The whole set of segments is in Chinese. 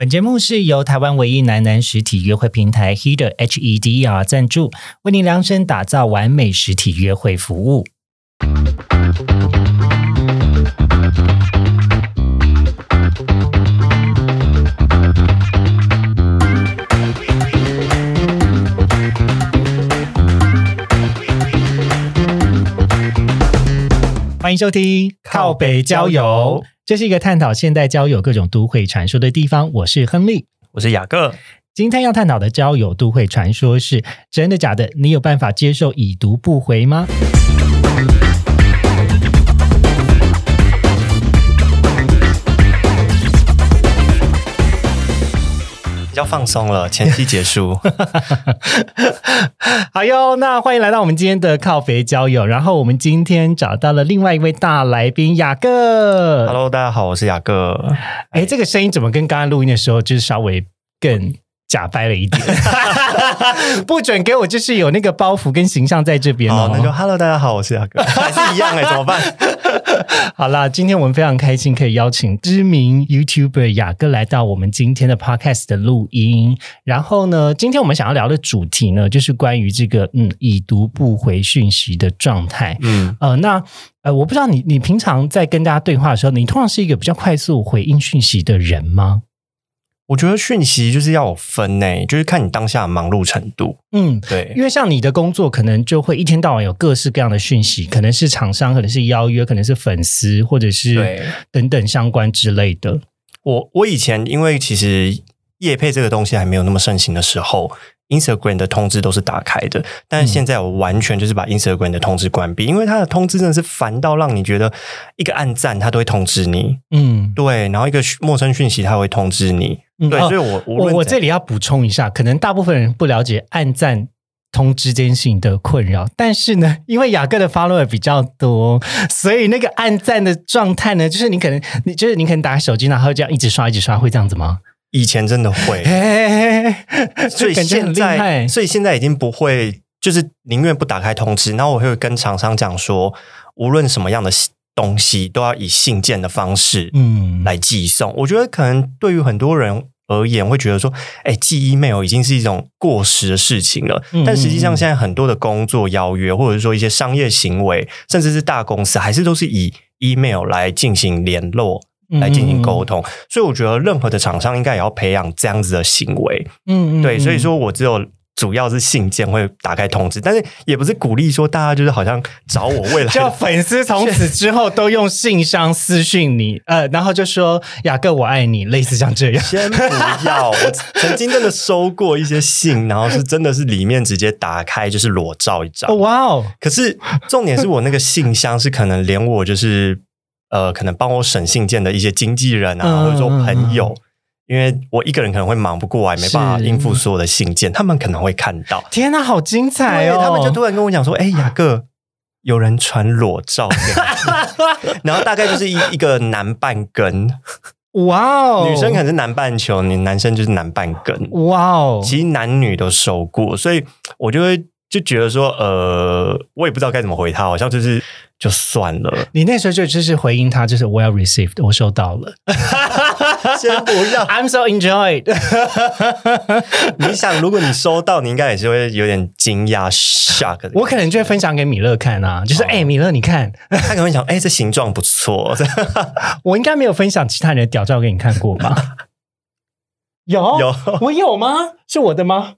本节目是由台湾唯一男男实体约会平台 Heder H E D E R 赞助，为您量身打造完美实体约会服务。欢迎收听靠北交友，这是一个探讨现代交友各种都会传说的地方。我是亨利，我是雅各。今天要探讨的交友都会传说是真的假的？你有办法接受已读不回吗？较放松了，前期结束。好哟，那欢迎来到我们今天的靠肥交友。然后我们今天找到了另外一位大来宾雅各。Hello，大家好，我是雅各。哎，这个声音怎么跟刚刚录音的时候就是稍微更假掰了一点？不准给我就是有那个包袱跟形象在这边哦。好，那就 Hello，大家好，我是雅各，还是一样哎，怎么办？好啦，今天我们非常开心可以邀请知名 YouTuber 雅哥来到我们今天的 Podcast 的录音。然后呢，今天我们想要聊的主题呢，就是关于这个嗯已读不回讯息的状态。嗯，呃，那呃，我不知道你你平常在跟大家对话的时候，你通常是一个比较快速回应讯息的人吗？我觉得讯息就是要有分诶，就是看你当下的忙碌程度。嗯，对因为像你的工作，可能就会一天到晚有各式各样的讯息，可能是厂商，可能是邀约，可能是粉丝，或者是等等相关之类的。我我以前因为其实业配这个东西还没有那么盛行的时候，Instagram 的通知都是打开的，但是现在我完全就是把 Instagram 的通知关闭，因为它的通知真的是烦到让你觉得一个按赞它都会通知你，嗯，对，然后一个陌生讯息它会通知你，对，嗯对所以我我我这里要补充一下，可能大部分人不了解暗赞通知这件事情的困扰，但是呢，因为雅各的 follower 比较多，所以那个暗赞的状态呢，就是你可能你就是你可能打开手机，然后这样一直刷一直刷，会这样子吗？以前真的会，嘿 所以很现在，所以现在已经不会，就是宁愿不打开通知，然后我会跟厂商讲说，无论什么样的东西都要以信件的方式嗯，来寄送。我觉得可能对于很多人而言，会觉得说，哎，寄 email 已经是一种过时的事情了。嗯但实际上，现在很多的工作邀约，或者说一些商业行为，甚至是大公司，还是都是以 email 来进行联络。来进行沟通，所以我觉得任何的厂商应该也要培养这样子的行为。嗯，嗯对，所以嗯说我只有主要是信件会打开通知，但是也不是鼓励说大家就是好像找我未来叫粉丝从此之后都用信箱私讯你，呃，然后就说雅各我爱你，类似像这样。先不要。我曾经真的收过一些信，然后是真的是里面直接打开就是裸照一张哦，哇哦，可是重点是我那个信箱是可能连我就是呃，可能帮我审信件的一些经纪人啊，嗯或者说朋友。因为我一个人可能会忙不过来，没办法是应付所有的信件，他们可能会看到，天哪，好精彩哦！他们就突然跟我讲说：“哎、雅各，有人传裸照 然后大概就是一一个南半根，哇哦，女生可能是南半球，你男生就是南半根。哇哦，其实男女都收过，所以我就会就觉得说，呃，我也不知道该怎么回他，好像就是就算了，你那时候就就是回应他，就是 well received，我收到了 先不要。，I'm so enjoyed。你想，如果你收到，你应该也是会有点惊讶 shock 的。我可能就会分享给米勒看啊，就是哎、米勒你看，他可能会想，哎、这形状不错，我应该没有分享其他人的屌照给你看过吧？有有我有吗？是我的吗？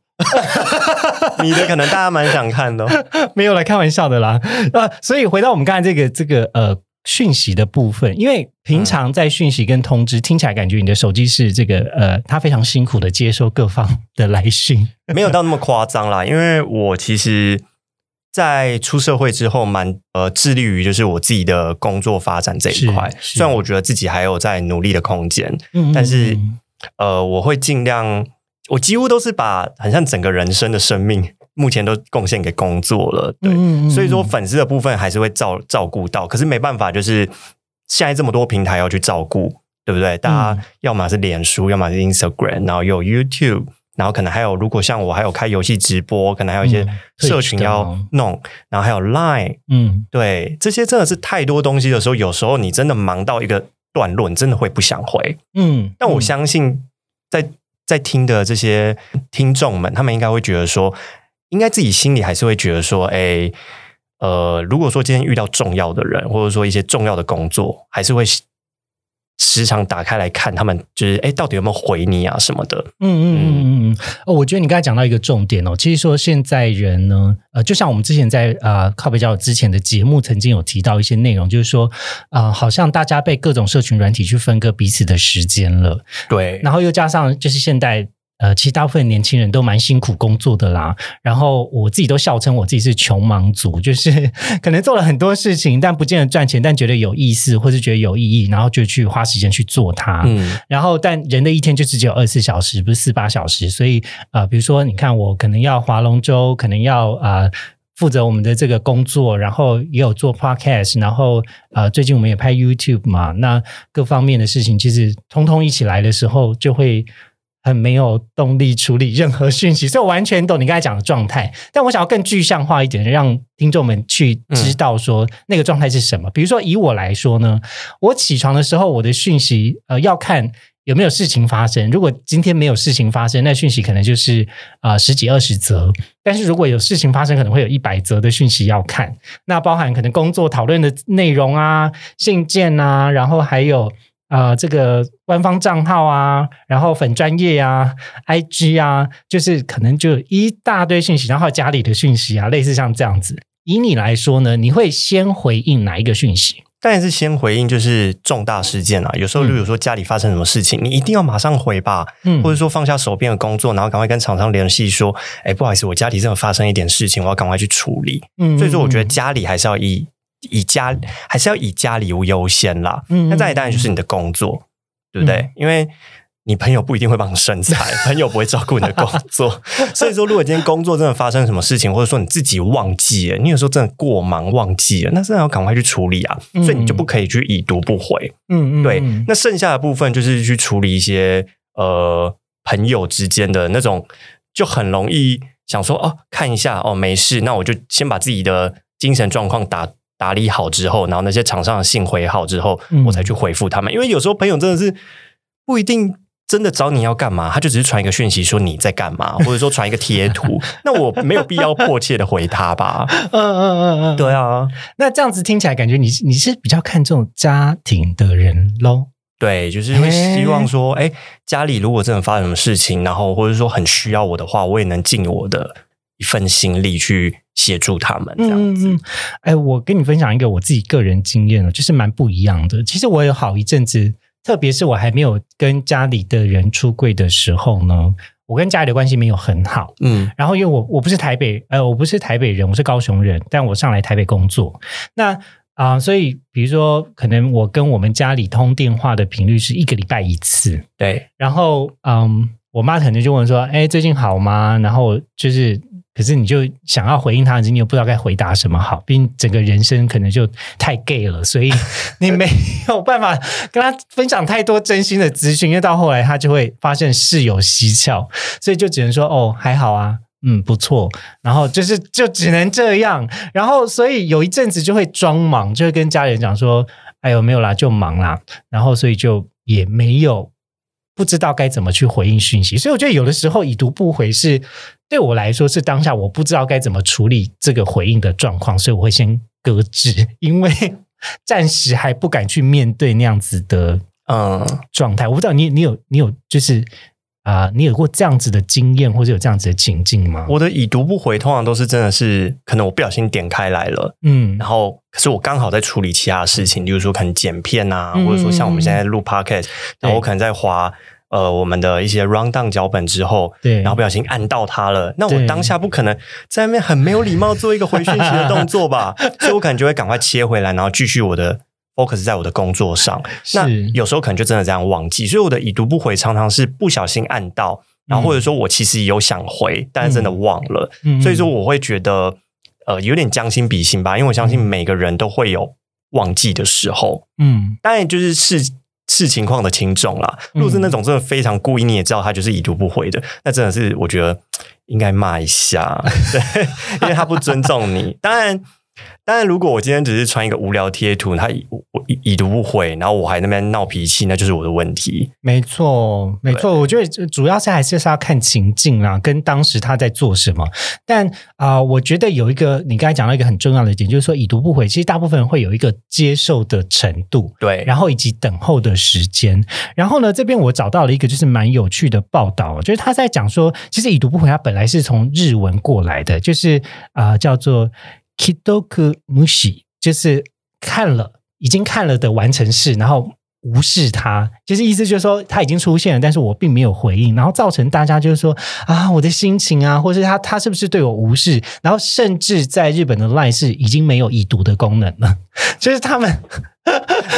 你的可能大家蛮想看的哦。没有来开玩笑的啦。呃，所以回到我们刚才这个这个呃讯息的部分，因为平常在讯息跟通知、听起来感觉你的手机是这个呃，它非常辛苦的接收各方的来讯。没有到那么夸张啦，因为我其实，在出社会之后蛮，呃致力于就是我自己的工作发展这一块。虽然我觉得自己还有在努力的空间，嗯但是呃，我会尽量，我几乎都是把很像整个人生的生命，目前都贡献给工作了。对，嗯嗯嗯所以说粉丝的部分还是会照照顾到，可是没办法，就是现在这么多平台要去照顾，对不对？大嗯家要么是脸书，要么是 Instagram，然后有 YouTube。然后可能还有，如果像我还有开游戏直播，可能还有一些嗯社群要哦弄，然后还有 Line，嗯对，这些真的是太多东西的时候，有时候你真的忙到一个段落，你真的会不想回。嗯，但我相信在在听的这些听众们，他们应该会觉得说，应该自己心里还是会觉得说，哎，呃，如果说今天遇到重要的人，或者说一些重要的工作，还是会。时常打开来看，他们就是哎，到底有没有回你啊什么的？嗯嗯嗯嗯嗯。哦，我觉得你刚才讲到一个重点哦，其实说现在人呢，呃，就像我们之前在啊靠北交之前的节目曾经有提到一些内容，就是说啊，好像大家被各种社群软体去分割彼此的时间了。对，然后又加上就是现代。呃，其实大部分年轻人都蛮辛苦工作的啦。然后我自己都笑称我自己是穷忙族，就是 可能做了很多事情，但不见得赚钱，但觉得有意思或是觉得有意义，然后就去花时间去做它。嗯，然后但人的一天就只有二十四小时，不是四八小时，所以呃，比如说你看我可能要划龙舟，可能要啊负责我们的这个工作，然后也有做 podcast，然后呃最近我们也拍 YouTube 嘛，那各方面的事情其实通通一起来的时候就会。很没有动力处理任何讯息，所以我完全懂你刚才讲的状态。但我想要更具象化一点，让听众们去知道说那个状态是什么。比如说以我来说呢，我起床的时候，我的讯息呃要看有没有事情发生。如果今天没有事情发生，那讯息可能就是啊十几二十则。但是如果有事情发生，可能会有一百则的讯息要看。那包含可能工作讨论的内容啊、信件啊，然后还有。啊，这个官方账号啊，然后粉专业啊，IG 啊，就是可能就一大堆讯息，然后家里的讯息啊，类似像这样子。以你来说呢，你会先回应哪一个讯息？当然是先回应就是重大事件啊。有时候，例如说家里发生什么事情，你一定要马上回吧，嗯，或者说放下手边的工作，然后赶快跟厂商联系说，哎，不好意思，我家里真的发生一点事情，我要赶快去处理。嗯，所以说，我觉得家里还是要以。以家还是要以家里为优先啦。嗯，那再来当然就是你的工作，对不对？因为你朋友不一定会帮你生财，朋友不会照顾你的工作。所以说，如果今天工作真的发生什么事情，或者说你自己忘记了，你有时候真的过忙忘记了，那真的要赶快去处理啊。所以你就不可以去已读不回。嗯嗯，对。那剩下的部分就是去处理一些呃朋友之间的那种，就很容易想说哦，看一下哦，没事，那我就先把自己的精神状况打。打理好之后，然后那些厂商的信回好之后，我才去回复他们。因为有时候朋友真的是不一定真的找你要干嘛，他就只是传一个讯息说你在干嘛，或者说传一个贴图，那我没有必要迫切的回他吧？嗯嗯嗯嗯，对啊。那这样子听起来，感觉你你是比较看重家庭的人喽？对，就是会希望说，哎，家里如果真的发生什么事情，然后或者说很需要我的话，我也能尽我的。一份心力去协助他们这样子，哎，我跟你分享一个我自己个人经验呢，就是蛮不一样的。其实我有好一阵子，特别是我还没有跟家里的人出柜的时候呢，我跟家里的关系没有很好。嗯，然后因为我我不是台北，呃，我不是台北人，我是高雄人，但我上来台北工作，那啊，所以比如说，可能我跟我们家里通电话的频率是一个礼拜一次。对，然后嗯，我妈可能就问说，哎，最近好吗？然后就是。可是你就想要回应她，你又不知道该回答什么好，毕竟整个人生可能就太 gay 了，所以你没有办法跟他分享太多真心的资讯，因为到后来他就会发现事有蹊跷，所以就只能说哦还好啊，嗯不错，然后就是就只能这样，然后所以有一阵子就会装忙，就会跟家人讲说，哎呦没有啦，就忙啦，然后所以就也没有不知道该怎么去回应讯息，所以我觉得有的时候已读不回是。对我来说是当下我不知道该怎么处理这个回应的状况，所以我会先搁置，因为暂时还不敢去面对那样子的嗯状态。我不知道你你有你有就是啊，你有过这样子的经验或者有这样子的情境吗？我的已读不回通常都是真的是可能我不小心点开来了，嗯，然后可是我刚好在处理其他事情，例如说可能剪片啊，或者说像我们现在录 podcast，然后我可能在滑。呃，我们的一些 rundown 脚本之后，对，然后不小心按到它了，那我当下不可能在那边很没有礼貌做一个回讯息的动作吧？所以我可能就会赶快切回来，然后继续我的 focus 在我的工作上。那有时候可能就真的这样忘记，所以我的已读不回常常是不小心按到，然后或者说我其实有想回，但是真的忘了。所以说我会觉得呃有点将心比心吧，因为我相信每个人都会有忘记的时候。嗯，当然就是是。视情况的轻重啦。如果是那种真的非常故意，你也知道他就是已读不回的，那真的是我觉得应该骂一下，对，因为他不尊重你。当然，当然，如果我今天只是传一个无聊贴图，他已我已已读不回，然后我还那边闹脾气，那就是我的问题。没错，没错，我觉得主要是还是是要看情境啦，跟当时他在做什么。但啊、我觉得有一个你刚才讲到一个很重要的点，就是说已读不回，其实大部分人会有一个接受的程度。对，然后以及等候的时间，然后呢，这边我找到了一个就是蛮有趣的报道，就是他在讲说，其实已读不回，它本来是从日文过来的，就是啊、呃叫做 kidoku mushi，就是看了已经看了的完成式，然后无视它，就是意思就是说它已经出现了，但是我并没有回应，然后造成大家就是说啊，我的心情啊，或是他他是不是对我无视，然后甚至在日本的 LINE 是已经没有已读的功能了，就是他们。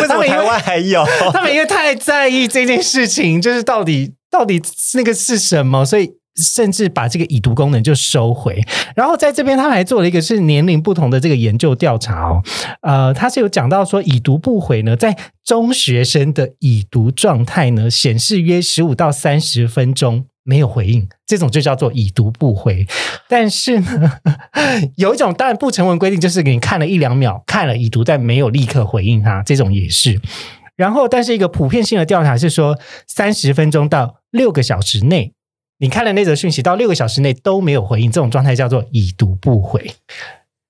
为什么台湾还有？他们因为太在意这件事情，就是到底到底那个是什么，所以甚至把这个已读功能就收回。然后在这边，他还做了一个是年龄不同的这个研究调查哦。呃，他是有讲到说，已读不回呢，在中学生的已读状态呢，显示约十五到三十分钟。没有回应，这种就叫做已读不回。但是呢，有一种当然不成文规定，就是给你看了一两秒，看了已读，但没有立刻回应它，这种也是。然后，但是一个普遍性的调查是说，三十分钟到六个小时内，你看了那则讯息到六个小时内都没有回应，这种状态叫做已读不回。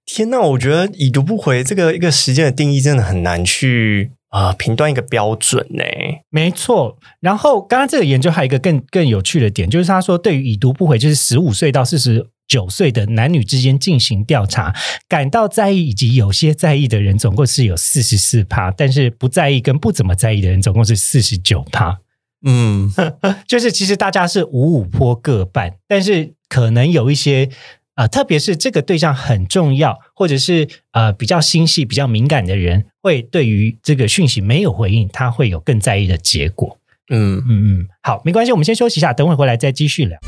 天呐，我觉得已读不回这个一个时间的定义真的很难去啊、呃评断一个标准呢。没错，然后刚刚这个研究还有一个更更有趣的点，就是他说对于已读不回，就是十五岁到四十九岁的男女之间进行调查，感到在意以及有些在意的人总共是有四十四趴，但是不在意跟不怎么在意的人总共是四十九趴。嗯，就是其实大家是五五坡各半，但是可能有一些呃，特别是这个对象很重要，或者是呃比较心细、比较敏感的人，会对于这个讯息没有回应，他会有更在意的结果。嗯，嗯嗯，好，没关系，我们先休息一下，等会回来再继续聊。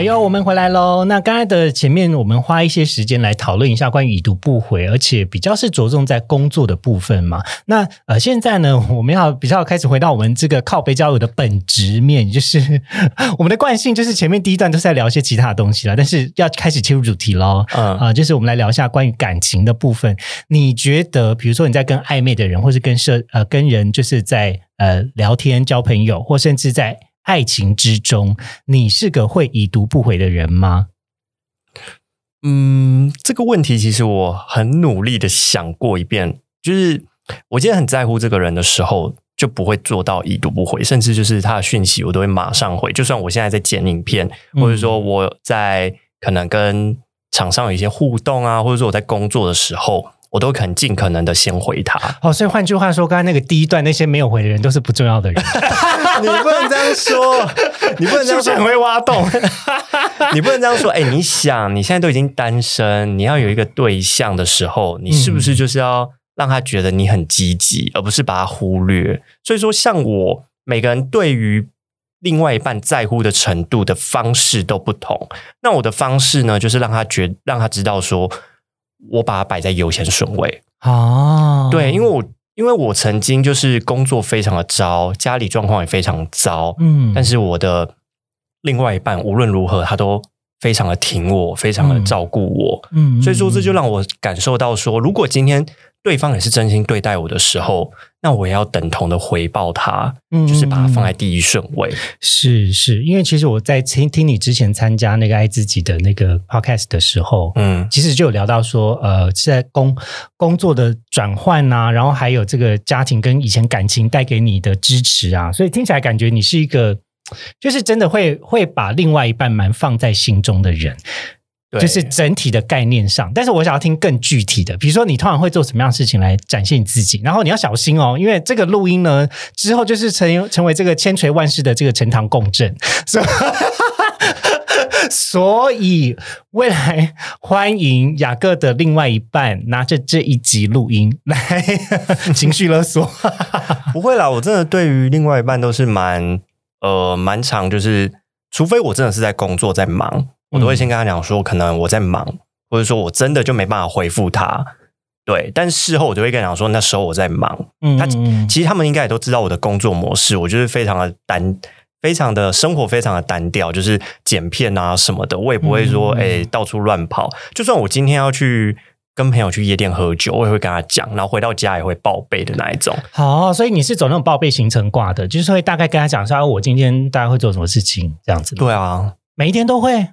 哎呦，我们回来喽！那刚才的前面，我们花一些时间来讨论一下关于已读不回，而且比较是着重在工作的部分嘛。那呃，现在呢，我们要比较开始回到我们这个靠背交友的本质面，就是 我们的惯性，就是前面第一段都是在聊一些其他的东西了，但是要开始切入主题喽。嗯啊、就是我们来聊一下关于感情的部分。你觉得，比如说你在跟暧昧的人，或是跟社呃跟人，就是在呃聊天交朋友，或甚至在爱情之中，你是个会已读不回的人吗？嗯，这个问题其实我很努力的想过一遍，就是我今天很在乎这个人的时候，就不会做到已读不回，甚至就是他的讯息我都会马上回。就算我现在在剪影片，嗯或者说我在可能跟厂商有一些互动啊，或者说我在工作的时候，我都肯尽可能的先回他。哦，所以换句话说，刚才那个第一段那些没有回的人都是不重要的人，你不能这样说，你不能这样说是不是很，会挖洞？你不能这样说。哎、你想，你现在都已经单身，你要有一个对象的时候，你是不是就是要让他觉得你很积极，而不是把他忽略？所以说，像我，每个人对于另外一半在乎的程度的方式都不同。那我的方式呢，就是让他觉，让他知道说，我把它摆在优先顺位。哦，对，因为我因为我曾经就是工作非常的糟，家里状况也非常糟，嗯但是我的另外一半无论如何，他都非常的挺我，非常的照顾我。嗯所以说，这就让我感受到说，如果今天对方也是真心对待我的时候，那我也要等同的回报他，嗯就是把他放在第一顺位。是是，因为其实我在听听你之前参加那个爱自己的那个 podcast 的时候，嗯其实就有聊到说，呃，是在工工作的转换呐、然后还有这个家庭跟以前感情带给你的支持啊，所以听起来感觉你是一个，就是真的会会把另外一半蛮放在心中的人，就是整体的概念上。但是我想要听更具体的，比如说你通常会做什么样的事情来展现你自己，然后你要小心哦，因为这个录音呢之后就是成成为这个千锤万世的这个呈堂共振，所以。所以，未来欢迎雅各的另外一半拿着这一集录音来 情绪勒索。不会啦，我真的对于另外一半都是蛮呃蛮长，就是除非我真的是在工作在忙，我都会先跟他讲说，可能我在忙，或者说我真的就没办法回复他。对，但事后我就会跟他讲说，那时候我在忙。他嗯他其实他们应该也都知道我的工作模式，我就是非常的单，非常的生活非常的单调，就是剪片啊什么的，我也不会说嗯哎、到处乱跑。就算我今天要去跟朋友去夜店喝酒，我也会跟他讲，然后回到家也会报备的那一种。好，所以你是走那种报备行程挂的，就是会大概跟他讲说，啊我今天大概会做什么事情，这样子。，对啊，每一天都会。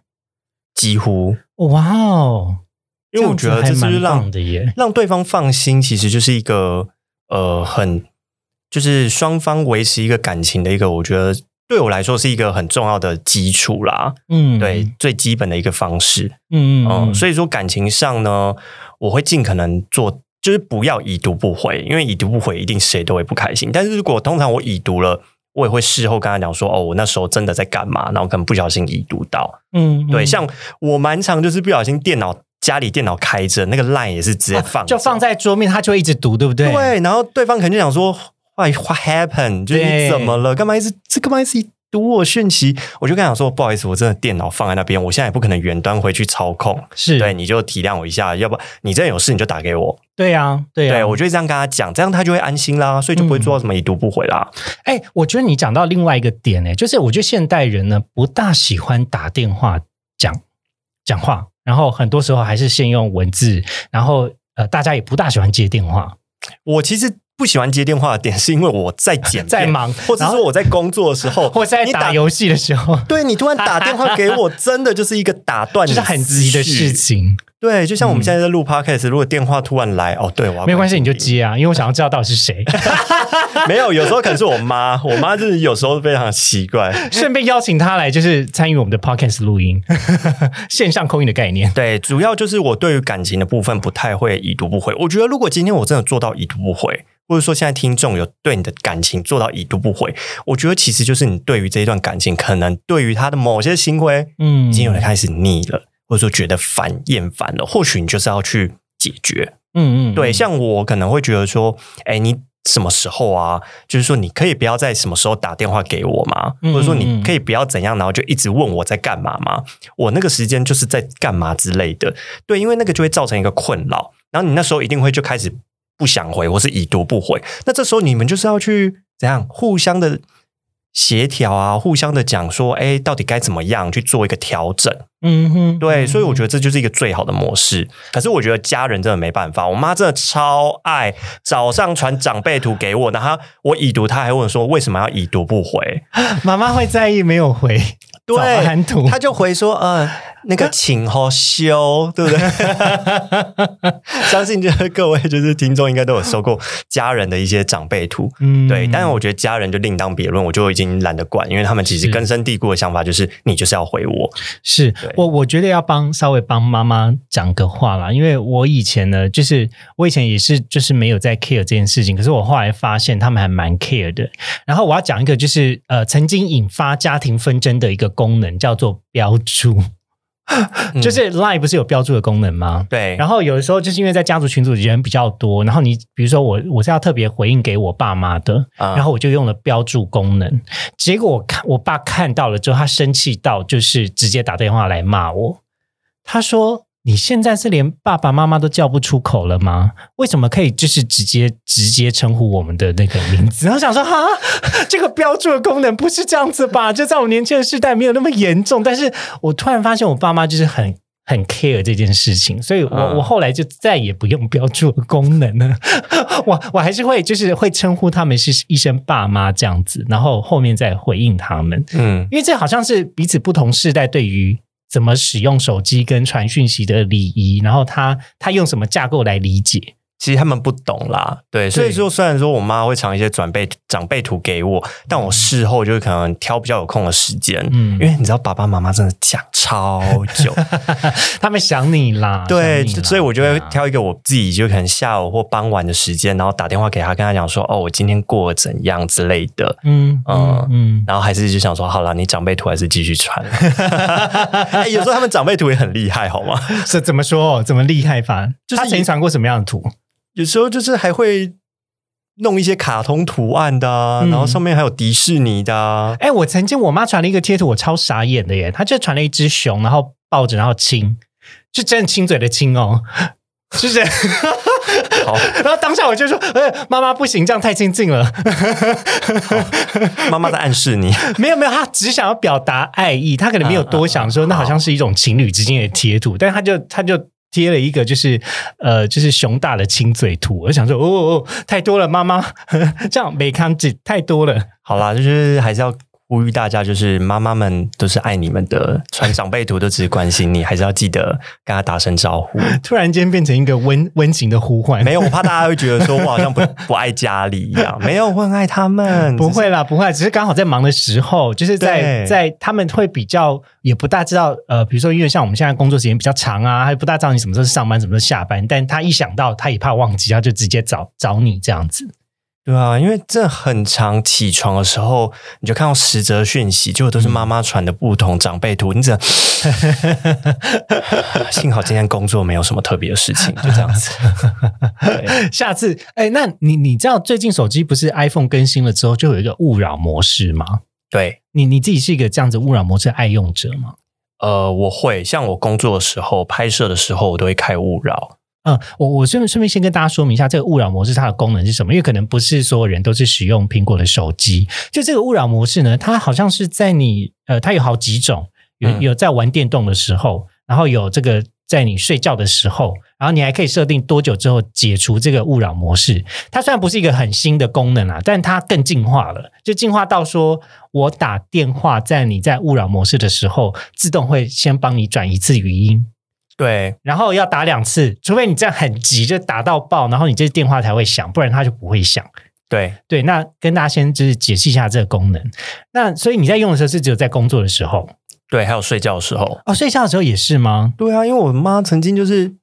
几乎，哇哦，因为我觉得这是让的耶。让对方放心，其实就是一个呃很就是双方维持一个感情的一个，我觉得对我来说是一个很重要的基础啦。嗯，对，最基本的一个方式。嗯，嗯所以说感情上呢，我会尽可能做，就是不要已读不回，因为已读不回一定谁都会不开心。但是如果通常我已读了，我也会事后跟他讲说，哦，我那时候真的在干嘛，然后可能不小心已读到。嗯，嗯对，像我蛮常就是不小心电脑家里电脑开着，那个 line 也是直接放着、就放在桌面，他就一直读，对不对？对，然后对方可能就想说，What what happened？就是你怎么了？干嘛一直这干嘛一直读我讯息？我就跟他讲说，不好意思，我真的电脑放在那边，我现在也不可能远端回去操控。是，对，你就体谅我一下，要不你真的有事你就打给我。对啊，对啊。对我就这样跟他讲，这样他就会安心啦，所以就不会做到什么已读不回啦。哎，我觉得你讲到另外一个点呢，就是我觉得现代人呢不大喜欢打电话讲讲话，然后很多时候还是先用文字，然后呃，大家也不大喜欢接电话，我其实不喜欢接电话的点，是因为我在剪 在忙或者说我在工作的时候，或者在你打游戏的时候，对你突然打电话给我，真的就是一个打断就你是很急的事。情。对，就像我们现在在录 podcast，、如果电话突然来，哦，对，我要没关系，你就接啊，因为我想要知道到底是谁，音。没有，有时候可能是我妈，我妈就是有时候非常奇怪。顺便邀请她来，就是参与我们的 podcast 录音，线上空音的概念。对，主要就是我对于感情的部分不太会已读不回。我觉得如果今天我真的做到已读不回，或者说现在听众有对你的感情做到已读不回，我觉得其实就是你对于这一段感情，可能对于他的某些行为，嗯已经有人开始腻了，或者说觉得烦厌烦了，或许你就是要去解决。嗯嗯，对，像我可能会觉得说，哎，你什么时候啊？就是说，你可以不要在什么时候打电话给我吗？嗯或者说，你可以不要怎样，然后就一直问我在干嘛吗？我那个时间就是在干嘛之类的。对，因为那个就会造成一个困扰，然后你那时候一定会就开始不想回，或是已读不回。那这时候你们就是要去怎样互相的。协调啊，互相的讲说，哎，到底该怎么样去做一个调整？嗯哼，对，所以我觉得得这就是一个最好的模式。可是我觉得家人真的没办法，我妈真的超爱早上传长辈图给我，然后我已读，她还问说为什么要已读不回？妈妈会在意没有回早安图，她就回说呃那个请好修，对不对？相信就是各位就是听众应该都有收过家人的一些长辈图。嗯。对，但是我觉得家人就另当别论，我就已经懒得管，因为他们其实根深蒂固的想法就是你就是要回我，是。我我觉得要帮稍微帮妈妈讲个话啦，因为我以前呢，就是我以前也是就是没有在 care 这件事情，可是我后来发现他们还蛮 care 的。然后我要讲一个就是呃曾经引发家庭纷争的一个功能，叫做标注，嗯 就是 Line 不是有标注的功能吗？对，然后有的时候就是因为在家族群组里人比较多，然后你比如说我我是要特别回应给我爸妈的，啊然后我就用了标注功能，结果我看我爸看到了之后，他生气到就是直接打电话来骂我，他说。你现在是连爸爸妈妈都叫不出口了吗？为什么可以就是直接直接称呼我们的那个名字？然后想说 哈，这个标注的功能不是这样子吧？就在我年轻的时代没有那么严重，但是我突然发现我爸妈就是很很 care 这件事情，所以我、嗯我后来就再也不用标注的功能了。我我还是会就是会称呼他们是一声爸妈这样子，然后后面再回应他们，嗯。因为这好像是彼此不同世代对于。怎么使用手机跟传讯息的礼仪，然后他他用什么架构来理解？其实他们不懂啦，对，所以说虽然说我妈会藏一些转辈长辈图给我，但我事后就是可能挑比较有空的时间，嗯因为你知道爸爸妈妈真的讲超久，他们想你啦，对，所以我就会挑一个我自己就可能下午或傍晚的时间，然后打电话给他，跟他讲说，哦，我今天过得怎样之类的。嗯嗯嗯嗯，然后还是就想说，好了，你长辈图还是继续传。哎，有时候他们长辈图也很厉害，好吗？是怎么说？怎么厉害法？就是他曾经传过什么样的图？有时候就是还会弄一些卡通图案的、啊，嗯然后上面还有迪士尼的、啊。哎，我曾经我妈传了一个贴图，我超傻眼的耶！她就传了一只熊，然后抱着，然后亲，就真的亲嘴的亲哦。是不是，好，然后当下我就说，呃，妈妈不行，这样太亲近了。妈妈在暗示你，没有没有，她只想要表达爱意，她可能没有多想说，那好像是一种情侣之间的贴图，但她就她就贴了一个就是呃就是熊大的亲嘴图，我想说，哦哦哦，太多了，妈妈 这样没看见太多了。好啦，就是还是要呼吁大家，就是妈妈们都是爱你们的，传长辈图都只是关心你，还是要记得跟他打声招呼。突然间变成一个温温情的呼唤，没有，我怕大家会觉得说我好像不不爱家里一样。没有，我很爱他们。不会啦，不会，只是刚好在忙的时候，就是在在他们会比较也不大知道，呃，比如说因为像我们现在工作时间比较长啊，还不大知道你什么时候是上班，什么时候下班，但他一想到他也怕忘记，他就直接找找你这样子。对啊，因为这很常起床的时候，你就看到十则讯息，结果都是妈妈传的不同长辈图，你只能 幸好今天工作没有什么特别的事情，就这样子。对下次，哎，那你你知道最近手机不是 iPhone 更新了之后就有一个勿扰模式吗？对，你你自己是一个这样子勿扰模式的爱用者吗？呃，我会像我工作的时候、拍摄的时候，我都会开勿扰。嗯，我我顺顺便先跟大家说明一下，这个勿扰模式它的功能是什么？因为可能不是所有人都是使用苹果的手机。就这个勿扰模式呢，它好像是在你呃，它有好几种，有嗯有在玩电动的时候，然后有这个在你睡觉的时候，然后你还可以设定多久之后解除这个勿扰模式。它虽然不是一个很新的功能啊，但它更进化了，就进化到说我打电话在你在勿扰模式的时候，自动会先帮你转一次语音。对，然后要打两次，除非你这样很急，就打到爆，然后你这电话才会响，不然它就不会响。对，对，那跟大家先就是解释一下这个功能。那所以你在用的时候是只有在工作的时候对，还有睡觉的时候。哦，睡觉的时候也是吗？对啊，因为我妈曾经就是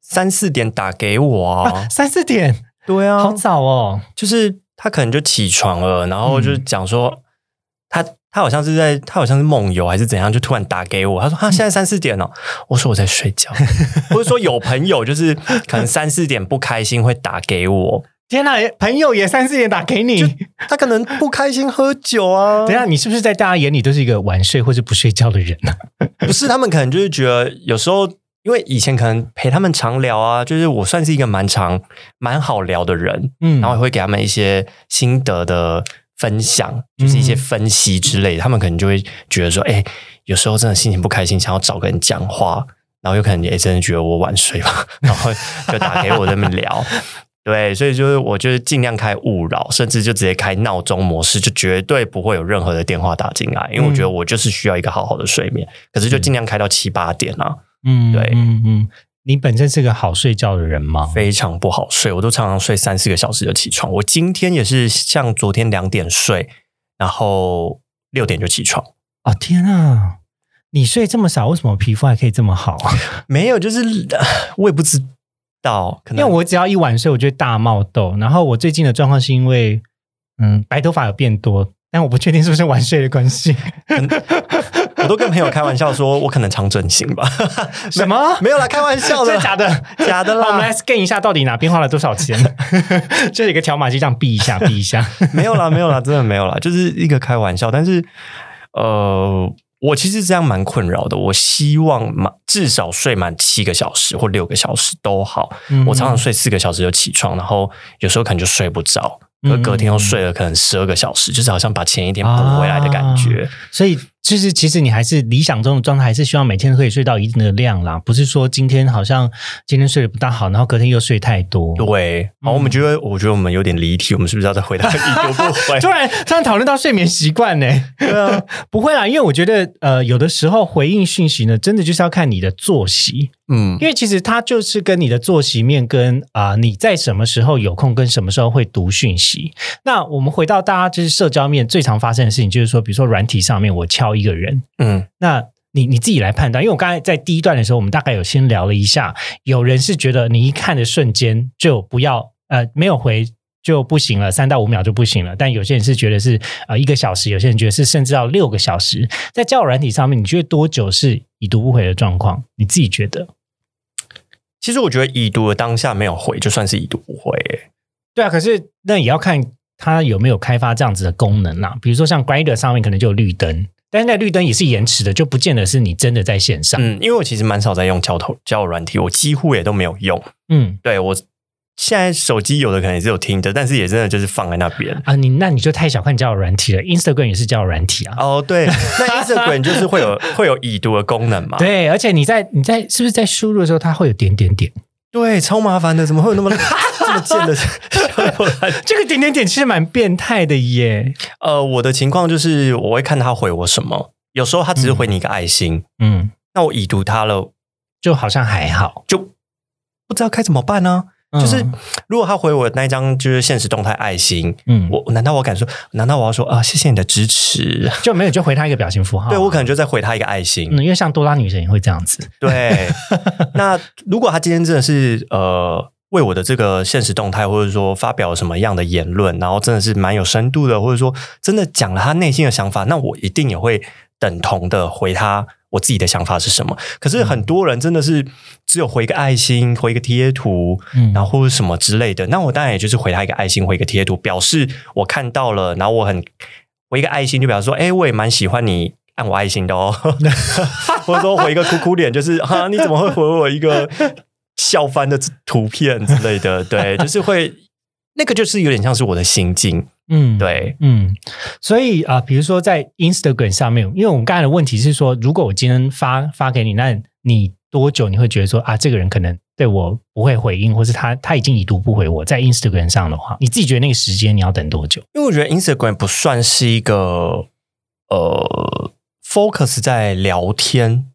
三四点打给我啊啊，，三四点，对啊，好早哦。就是她可能就起床了，然后就讲说她她好像是在他好像是梦游还是怎样，就突然打给我，他说他现在三四点了，我说我在睡觉，或者说有朋友就是可能三四点不开心会打给我，天哪，朋友也三四点打给你，他可能不开心喝酒啊，等一下你是不是在大家眼里都是一个晚睡或是不睡觉的人呢、不是他们可能就是觉得有时候。因为以前可能陪他们常聊啊，就是我算是一个蛮常、蛮好聊的人，嗯。然后也会给他们一些心得的分享，就是一些分析之类的。他们可能就会觉得说，哎、有时候真的心情不开心，想要找个人讲话，然后有可能也真的觉得我晚睡吧，然后就打给我这么聊。对，所以就是我就是尽量开勿扰，甚至就直接开闹钟模式，就绝对不会有任何的电话打进来，因为我觉得我就是需要一个好好的睡眠。可是就尽量开到七八点啊，嗯，对嗯嗯，你本身是个好睡觉的人吗？非常不好睡，我都常常睡三四个小时就起床。我今天也是像昨天两点睡，然后六点就起床。哦天啊，你睡这么少，为什么皮肤还可以这么好？没有，就是呃我也不知道，可能因为我只要一晚睡，我就会大冒痘。然后我最近的状况是因为，嗯，白头发有变多，但我不确定是不是晚睡的关系。我都跟朋友开玩笑说，我可能常整形吧。什么？没有啦，开玩笑的真的，假的？假的啦我们来啦，scan 一下，到底哪边花了多少钱？就是一个条码机这样避一下，避一下。没有啦，没有啦，真的没有啦，就是一个开玩笑。但是，呃，我其实这样蛮困扰的。我希望满至少睡满七个小时或六个小时都好。嗯我常常睡四个小时就起床，然后有时候可能就睡不着，嗯可隔天又睡了可能十二个小时，就是好像把前一天补回来的感觉。所以就是，其实你还是理想中的状态，还是希望每天可以睡到一定的量啦，不是说今天好像今天睡得不大好，然后隔天又睡太多。对，好，我们觉得，我觉得我们有点离题，我们是不是要再回到已读不回？突然突然讨论到睡眠习惯呢？对啊，不会啦，因为我觉得呃，有的时候回应讯息呢，真的就是要看你的作息，嗯，因为其实它就是跟你的作息面跟啊、你在什么时候有空，跟什么时候会读讯息。那我们回到大家就是社交面最常发生的事情，就是说，比如说软体上面我敲一个人，嗯，那你你自己来判断，因为我刚才在第一段的时候，我们大概有先聊了一下，有人是觉得你一看的瞬间就不要呃没有回就不行了，三到五秒就不行了，但有些人是觉得是呃一个小时，有些人觉得是甚至到六个小时。在交友软体上面，你觉得多久是已读不回的状况？你自己觉得？其实我觉得已读的当下没有回，就算是已读不回、欸。对啊，可是那也要看它有没有开发这样子的功能啦。比如说像 Grinder 上面可能就有绿灯，但是那绿灯也是延迟的，就不见得是你真的在线上。嗯，因为我其实蛮少在用交头交友软体，我几乎也都没有用。嗯对我现在手机有的可能也是有听的，但是也真的就是放在那边。啊，你那你就太小看交友软体了，Instagram 也是交友软体啊。哦，对，那 Instagram 就是会有会有已读的功能嘛？对，而且你在你在是不是在输入的时候，它会有点点点？对，超麻烦的，怎么会有那么 这么贱的？这个点点点其实蛮变态的耶。呃，我的情况就是我会看他回我什么，有时候他只是回你一个爱心，嗯，那我已读他了，就好像还好，就不知道该怎么办呢、就是嗯如果他回我那一张就是现实动态爱心，嗯，我难道我敢说？难道我要说啊？谢谢你的支持？就没有就回他一个表情符号啊。对我可能就再回他一个爱心。嗯，因为像多拉女神也会这样子。对，那如果他今天真的是呃为我的这个现实动态，或者说发表什么样的言论，然后真的是蛮有深度的，或者说真的讲了他内心的想法，那我一定也会等同的回他我自己的想法是什么。可是很多人真的是只有回一个爱心，回一个贴图，嗯然后或者什么之类的，那我当然也就是回他一个爱心，回一个贴图，表示我看到了，然后我很回一个爱心，就表示说，哎，我也蛮喜欢你按我爱心的哦，或者说回一个哭哭脸，就是哈，你怎么会回我一个笑翻的图片之类的？对，就是会那个就是有点像是我的心境，嗯，对，嗯，所以啊、比如说在 Instagram 上面，因为我们刚才的问题是说，如果我今天发发给你，那你多久你会觉得说啊，这个人可能对我不会回应，或是他他已经已读不回我，在 Instagram 上的话，你自己觉得那个时间你要等多久？因为我觉得 Instagram 不算是一个呃 focus 在聊天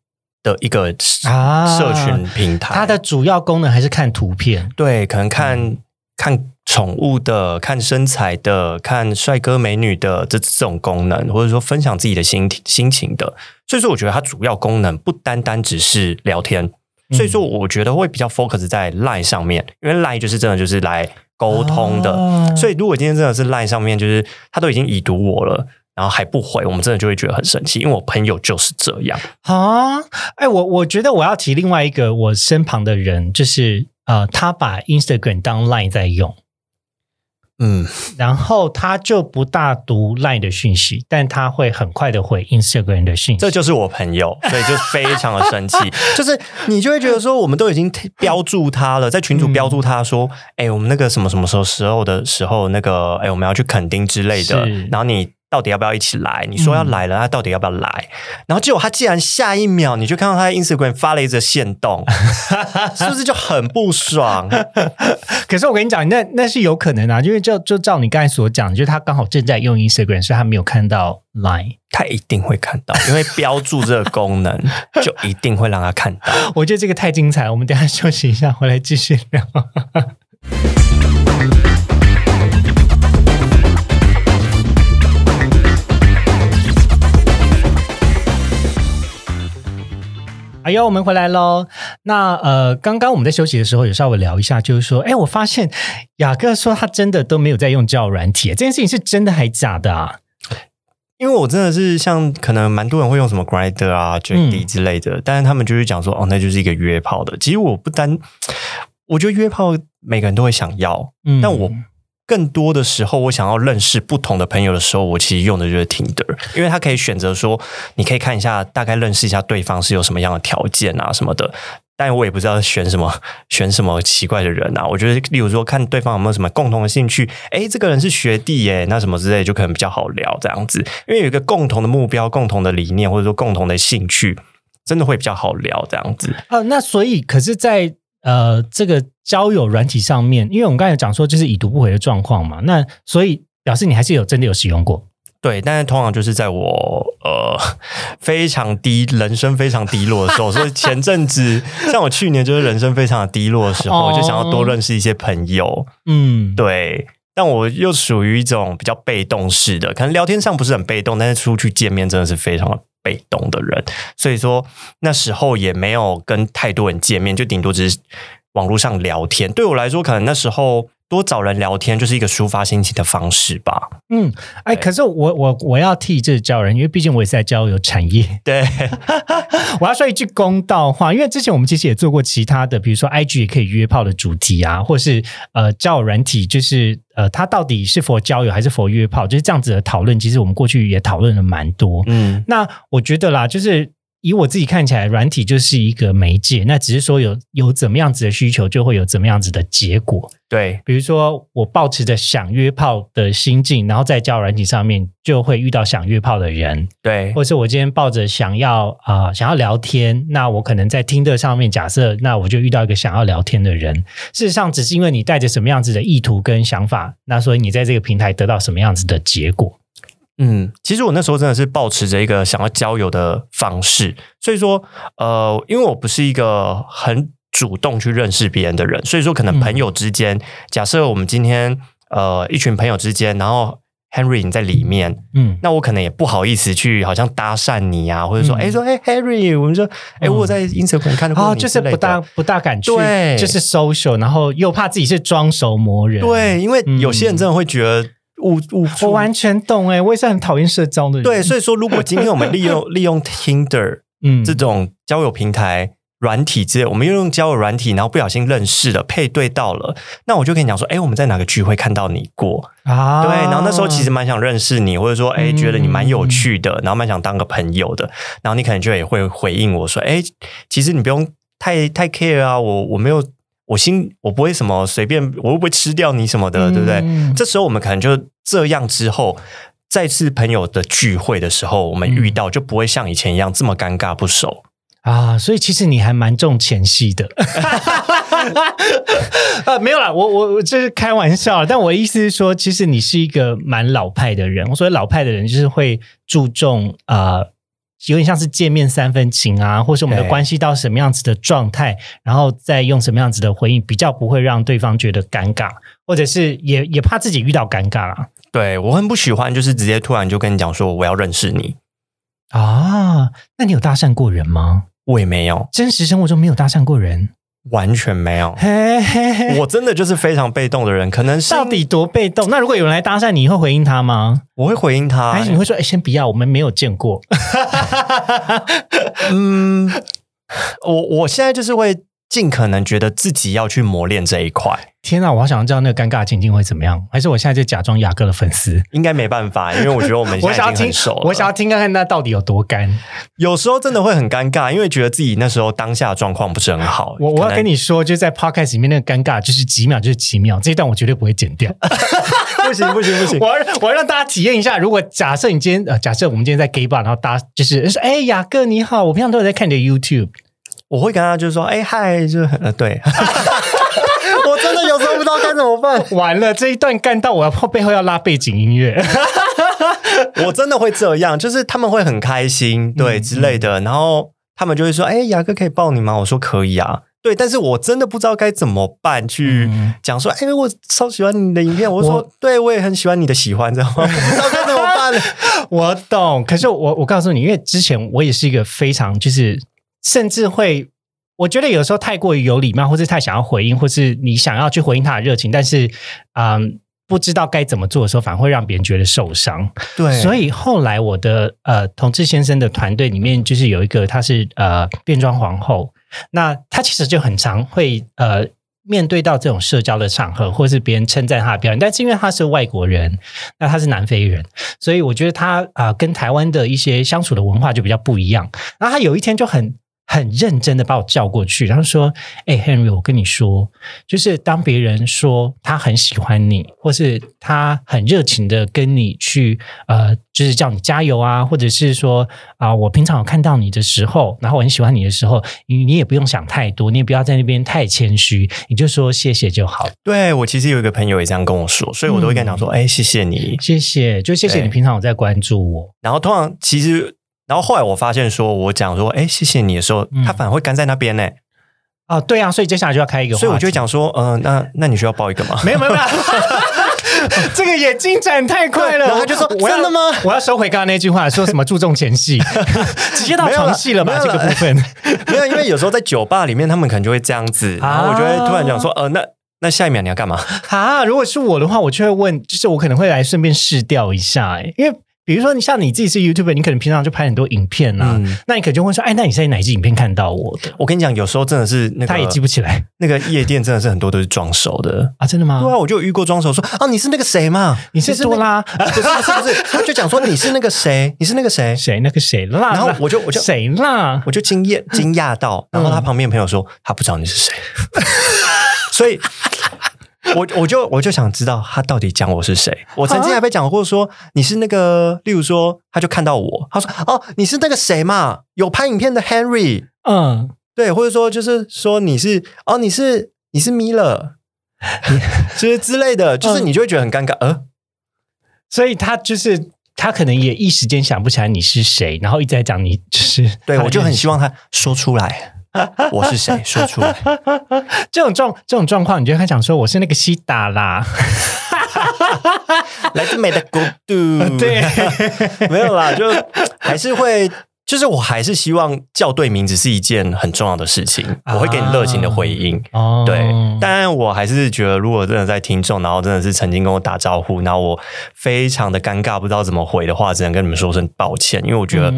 的一个啊社群平台，它的主要功能还是看图片，对，可能看、看宠物的、看身材的、看帅哥美女的这这种功能，或者说分享自己的心心情的。所以说，我觉得它主要功能不单单只是聊天。所以说，我觉得会比较 focus 在 Line 上面，因为 Line 就是真的就是来沟通的。哦所以，如果今天真的是 Line 上面，就是他都已经已读我了，然后还不回，我们真的就会觉得很生气，因为我朋友就是这样。啊，哎，我我觉得我要提另外一个我身旁的人，就是呃，他把 Instagram 当 Line 在用。嗯，然后他就不大读 Line 的讯息，但他会很快的回 Instagram 的讯息。这就是我朋友，所以就非常的生气。就是你就会觉得说，我们都已经标注他了，在群主标注他说，哎、我们那个什么什么时候时候的时候，那个哎，我们要去垦丁之类的，然后你。到底要不要一起来？你说要来了，他到底要不要来？然后结果他竟然下一秒你就看到他在 Instagram 发了一则线动，是不是就很不爽？可是我跟你讲，那那是有可能啊，因为就就照你刚才所讲，就是他刚好正在用 Instagram，所以他没有看到 Line。他一定会看到，因为标注这个功能 就一定会让他看到。我觉得这个太精彩了，我们等一下休息一下，回来继续聊。哎呦，我们回来喽。那呃，刚刚我们在休息的时候有稍微聊一下，就是说，哎，我发现雅各说他真的都没有在用交友软体，这件事情是真的还假的啊？因为我真的是像可能蛮多人会用什么 Grinder 啊、JD 之类的，但是他们就是讲说哦，那就是一个约炮的。其实我不单，我觉得约炮每个人都会想要，嗯但我更多的时候，我想要认识不同的朋友的时候，我其实用的就是 Tinder，因为他可以选择说，你可以看一下，大概认识一下对方是有什么样的条件啊什么的。但我也不知道选什么 选什么奇怪的人啊。我觉得，例如说看对方有没有什么共同的兴趣，诶，这个人是学弟耶，那什么之类就可能比较好聊这样子，因为有一个共同的目标、共同的理念，或者说共同的兴趣，真的会比较好聊这样子。啊，那所以可是在，呃这个交友软体上面，因为我们刚才讲说就是已读不回的状况嘛，那所以表示你还是有真的有使用过。对，但是通常就是在我呃非常低人生非常低落的时候，所以前阵子像我去年就是人生非常的低落的时候，哦我就想要多认识一些朋友。嗯，对，但我又属于一种比较被动式的，可能聊天上不是很被动，但是出去见面真的是非常的被动的人，所以说那时候也没有跟太多人见面，就顶多只是网络上聊天。对我来说，可能那时候多找人聊天，就是一个抒发心情的方式吧。嗯，哎，可是我我我要替这教人，因为毕竟我也是在交友产业。对，我要说一句公道话，因为之前我们其实也做过其他的，比如说 IG 也可以约炮的主题啊，或是呃交友软体，就是呃它到底是否交友还是否约炮，就是这样子的讨论。其实我们过去也讨论了蛮多。嗯，那我觉得啦，就是。以我自己看起来，软体就是一个媒介，那只是说有有怎么样子的需求，就会有怎么样子的结果。对，比如说我抱持着想约炮的心境，然后在交友软体上面就会遇到想约炮的人。对，或者是我今天抱着想要啊想要聊天，那我可能在听的上面假设，那我就遇到一个想要聊天的人。事实上，只是因为你带着什么样子的意图跟想法，那所以你在这个平台得到什么样子的结果。嗯，其实我那时候真的是保持着一个想要交友的方式，所以说，呃，因为我不是一个很主动去认识别人的人，所以说可能朋友之间，假设我们今天呃一群朋友之间，然后 Henry 你在里面，嗯，那我可能也不好意思去好像搭讪你啊，或者说，哎，说，哎，Henry，我们说，哎，我在 Instagram 看到过你，就是不大不大敢去，对，就是 social，然后又怕自己是装熟磨人，对，因为有些人真的会觉得。误误，我完全懂哎，我也是很讨厌社交的人。对，所以说，如果今天我们利用 利用 Tinder 嗯这种交友平台软体之类，我们又用交友软体，然后不小心认识了，配对到了，那我就跟你讲说，哎，我们在哪个聚会看到你过啊？对，然后那时候其实蛮想认识你，或者说，哎，觉得你蛮有趣的，然后蛮想当个朋友的，然后你可能就也会回应我说，哎，其实你不用太太 care 啊，我我没有。我心我不会什么随便，我会不会吃掉你什么的，对不对？这时候我们可能就这样之后，再次朋友的聚会的时候，我们遇到就不会像以前一样这么尴尬不熟啊。所以其实你还蛮重前戏的，啊，没有啦，我我我这是开玩笑，但我意思是说，其实你是一个蛮老派的人。我所谓老派的人，就是会注重啊。有点像是见面三分情啊，或是我们的关系到什么样子的状态，然后再用什么样子的回应，比较不会让对方觉得尴尬，或者是也也怕自己遇到尴尬啦。对我很不喜欢，就是直接突然就跟你讲说我要认识你啊。那你有搭讪过人吗？我也没有，真实生活中没有搭讪过人。完全没有，我真的就是非常被动的人，可能是到底多被动？那如果有人来搭讪，你会回应他吗？我会回应他，还是你会说：“哎，先不要，我们没有见过。”嗯，我我现在就是会。尽可能觉得自己要去磨练这一块。天啊，我好想知道那个尴尬情境会怎么样？还是我现在就假装雅哥的粉丝？应该没办法，因为我觉得我们 我想要听，我想要听看看那到底有多干。有时候真的会很尴尬，因为觉得自己那时候当下状况不是很好。我我要跟你说，就在 podcast 里面那个尴尬，就是几秒就是几秒，这一段我绝对不会剪掉。不行不行不行！我要我要让大家体验一下，如果假设你今天呃，假设我们今天在 gay bar，然后大家就是说，哎，雅哥你好，我平常都有在看你的 YouTube。我会跟他就是说，哎嗨，就呃对，我真的有时候不知道该怎么办。完了，这一段干到我要背后要拉背景音乐，我真的会这样，就是他们会很开心，对之类的，然后他们就会说，哎，雅哥可以抱你吗？我说可以啊，对，但是我真的不知道该怎么办去讲说，哎，我超喜欢你的影片，我说，对我也很喜欢你的喜欢，知道吗？不知道该怎么办。我懂，可是我我告诉你，因为之前我也是一个非常就是。甚至会，我觉得有时候太过于有礼貌，或是太想要回应，或是你想要去回应他的热情，但是，嗯，不知道该怎么做的时候，反而会让别人觉得受伤。对，所以后来我的呃，同志先生的团队里面，就是有一个，他是呃变装皇后，那他其实就很常会呃。面对到这种社交的场合，或是别人称赞他的表演，但是因为他是外国人，那他是南非人，所以我觉得他啊，跟台湾的一些相处的文化就比较不一样。然后他有一天就很。很认真的把我叫过去，然后说：“哎，Henry，我跟你说，就是当别人说他很喜欢你，或是他很热情的跟你去，呃，就是叫你加油啊，或者是说啊，我平常有看到你的时候，然后我很喜欢你的时候，你你也不用想太多，你也不要在那边太谦虚，你就说谢谢就好。对我其实有一个朋友也这样跟我说，所以我都会跟他讲说：哎，谢谢你，谢谢，就谢谢你平常有在关注我。然后通常其实。”然后后来我发现，说我讲说，哎，谢谢你的时候，他反而会干在那边呢。哦，对啊，所以接下来就要开一个，所以我就讲说，嗯，那那你需要报一个吗？没有没有没有，这个也进展太快了。然后他就说，真的吗？我要收回刚刚那句话，说什么注重前戏，直接到床戏了吧？这个部分没有，因为有时候在酒吧里面，他们可能就会这样子，然后我就会突然讲说，呃，那那下一秒你要干嘛？啊，如果是我的话，我就会问，就是我可能会来顺便试调一下、欸，因为比如说你像你自己是 YouTuber，你可能平常就拍很多影片啊，嗯那你可能就会说，哎，那你是在哪一支影片看到我的？我跟你讲，有时候真的是那个他也记不起来那个夜店真的是很多都是装熟的。啊，真的吗？对啊，我就有遇过装熟说啊，你是那个谁嘛？你是多拉那个？不是不是不是，他就讲说你是那个谁，你是那个谁，谁？那个谁啦？然后我就我就谁啦？我就惊艳惊讶到，然后他旁边朋友说他不知道你是谁，所以。我我就我就想知道他到底讲我是谁。我曾经还被讲过说你是那个，例如说，他就看到我，他说哦你是那个谁嘛，有拍影片的 Henry，嗯，对，或者说就是说你是哦你是你是 Miller，就是之类的，就是你就会觉得很尴尬，呃，所以他就是他可能也一时间想不起来你是谁，然后一直在讲你就是对我就很希望他说出来 我是谁，说出来。这种状这种状况，你就跟他讲说我是那个西达啦，来自美的国度，对，没有啦，就还是会，就是我还是希望叫对名字是一件很重要的事情，啊。我会给你热情的回应。哦，对，当然我还是觉得，如果真的在听众，然后真的是曾经跟我打招呼，然后我非常的尴尬，不知道怎么回的话，只能跟你们说声抱歉，因为我觉得。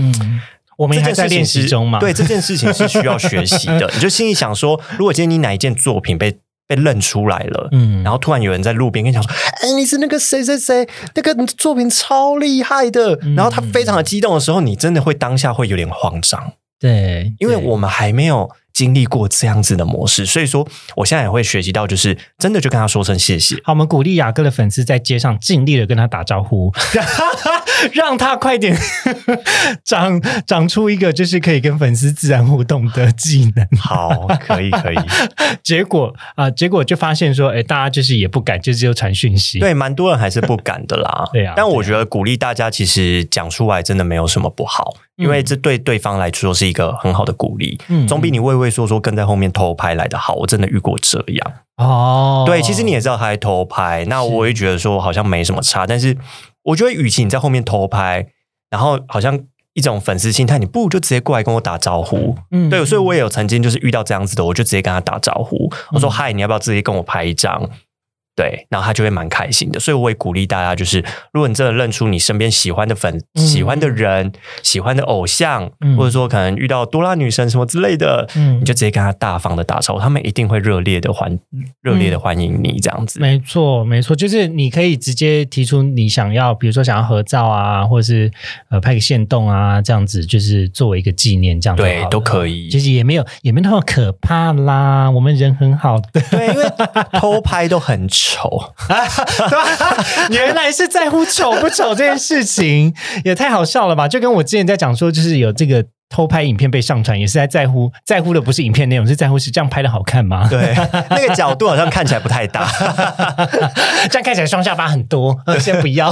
我们还在练习中嘛，对这件事情是需要学习的。你就心里想说，如果今天你哪一件作品被被认出来了，嗯。然后突然有人在路边跟你讲说：“哎，你是那个谁谁谁，那个作品超厉害的。嗯。然后他非常的激动的时候，你真的会当下会有点慌张，对，因为我们还没有经历过这样子的模式，所以说我现在也会学习到，就是真的就跟他说声谢谢。好，我们鼓励雅哥的粉丝在街上尽力的跟他打招呼，让他快点 长长出一个就是可以跟粉丝自然互动的技能。好，可以可以，结果啊、结果就发现说，哎，大家就是也不敢，就只有传讯息。对，蛮多人还是不敢的啦。对啊但我觉得鼓励大家，其实讲出来真的没有什么不好，因为这对对方来说是一个很好的鼓励，嗯总比你畏畏缩缩跟在后面偷拍来的好。我真的遇过这样。哦，对，其实你也知道他在偷拍，那我也觉得说好像没什么差，但是我觉得与其你在后面偷拍，然后好像一种粉丝心态，你不如就直接过来跟我打招呼。嗯对，所以我也有曾经就是遇到这样子的，我就直接跟他打招呼，我说嗨，你要不要直接跟我拍一张？对，然后他就会蛮开心的，所以我也鼓励大家，就是如果你真的认出你身边喜欢的粉、嗯喜欢的人、喜欢的偶像，嗯或者说可能遇到多拉女神什么之类的，嗯你就直接跟他大方的打招呼，他们一定会热烈的欢热烈的欢迎你这样子。没错，没错，就是你可以直接提出你想要，比如说想要合照啊，或者是呃拍个线动啊，这样子就是作为一个纪念，这样就好对，都可以。其实也没有也没那么可怕啦，我们人很好的。对，因为偷拍都很丑，原来是在乎丑不丑这件事情，也太好笑了吧？就跟我之前在讲说，就是有这个偷拍影片被上传，也是在在乎在乎的不是影片内容，是在乎是这样拍的好看吗？对，那个角度好像看起来不太大。这样看起来双下巴很多，呃先不要。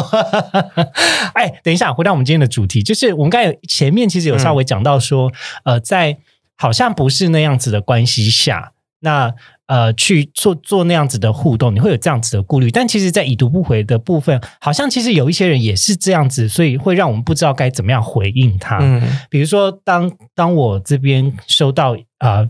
哎，等一下，回到我们今天的主题，就是我们刚才有前面其实有稍微讲到说，呃，在好像不是那样子的关系下，那呃去做做那样子的互动，你会有这样子的顾虑。但其实，在已读不回的部分，好像其实有一些人也是这样子，所以会让我们不知道该怎么样回应他。嗯，比如说当当我这边收到呃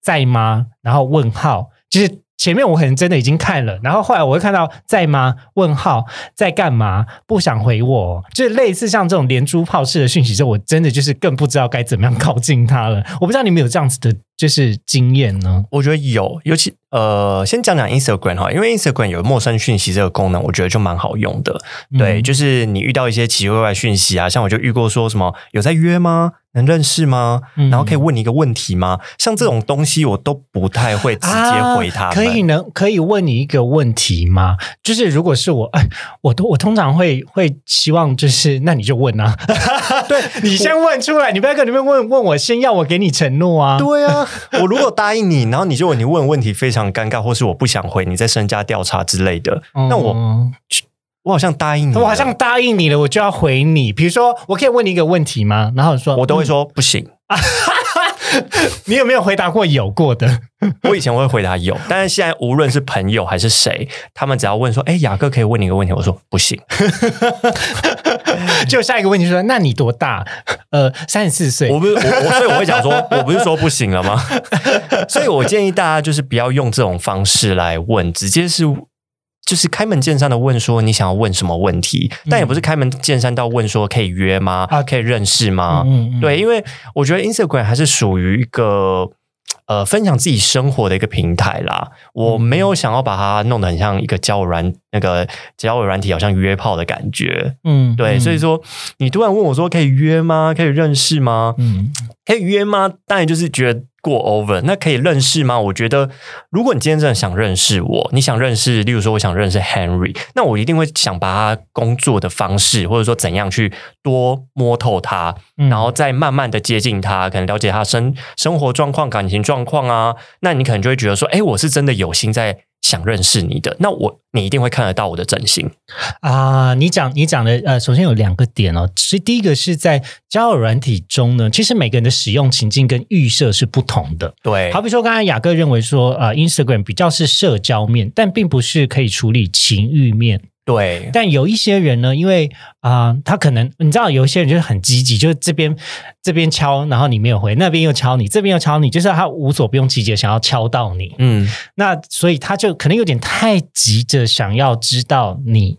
在吗，然后问号，就是前面我可能真的已经看了，然后后来我会看到在吗问号在干嘛，不想回我，就是类似像这种连珠炮式的讯息之后，我真的就是更不知道该怎么样靠近他了。我不知道你们有这样子的，就是经验呢？我觉得有，尤其呃，先讲讲 Instagram 哈，因为 Instagram 有陌生讯息这个功能，我觉得就蛮好用的。对，嗯就是你遇到一些奇奇怪怪的讯息啊，像我就遇过说什么有在约吗？能认识吗？嗯然后可以问你一个问题吗？像这种东西我都不太会直接回他。啊可以能可以问你一个问题吗？就是如果是我，哎，我都我通常会会希望就是那你就问啊，对你先问出来，你不要跟里面问问我，先要我给你承诺啊。对啊，我如果答应你，然后你就你问问题非常尴尬，或是我不想回，你在身家调查之类的，那我嗯我好像答应你了，我好像答应你了，我就要回你。比如说，我可以问你一个问题吗？然后说我都会嗯说不行。你有没有回答过有过的？我以前会回答有，但是现在无论是朋友还是谁，他们只要问说：“哎，雅哥可以问你一个问题？”我说：“不行。就下一个问题说：“那你多大？”呃，三十四岁。我不是我，我所以我会讲说，我不是说不行了吗？所以我建议大家就是不要用这种方式来问，直接是。就是开门见山的问说你想要问什么问题，但也不是开门见山到问说可以约吗？啊，可以认识吗？嗯对，因为我觉得 Instagram 还是属于一个呃分享自己生活的一个平台啦。我没有想要把它弄得很像一个交友软那个交友软体，好像约炮的感觉。嗯，对，所以说你突然问我说可以约吗？可以认识吗？嗯，可以约吗？当然就是觉得。过 over 那可以认识吗？我觉得，如果你今天真的想认识我，你想认识，例如说我想认识 Henry，那我一定会想把他工作的方式，或者说怎样去多摸透他，然后再慢慢的接近他，可能了解他生生活状况、感情状况啊。那你可能就会觉得说，哎，我是真的有心在。想认识你的，那我你一定会看得到我的真心啊！你讲你讲的呃，首先有两个点哦，其实第一个是在交友软体中呢，其实每个人的使用情境跟预设是不同的。对，好比说刚才雅哥认为说，呃，Instagram 比较是社交面，但并不是可以处理情欲面。对，但有一些人呢，因为啊，他可能你知道，有一些人就是很积极，就是这边这边敲，然后你没有回，那边又敲你，这边又敲你，就是他无所不用其极想要敲到你。嗯，那所以他就可能有点太急着想要知道你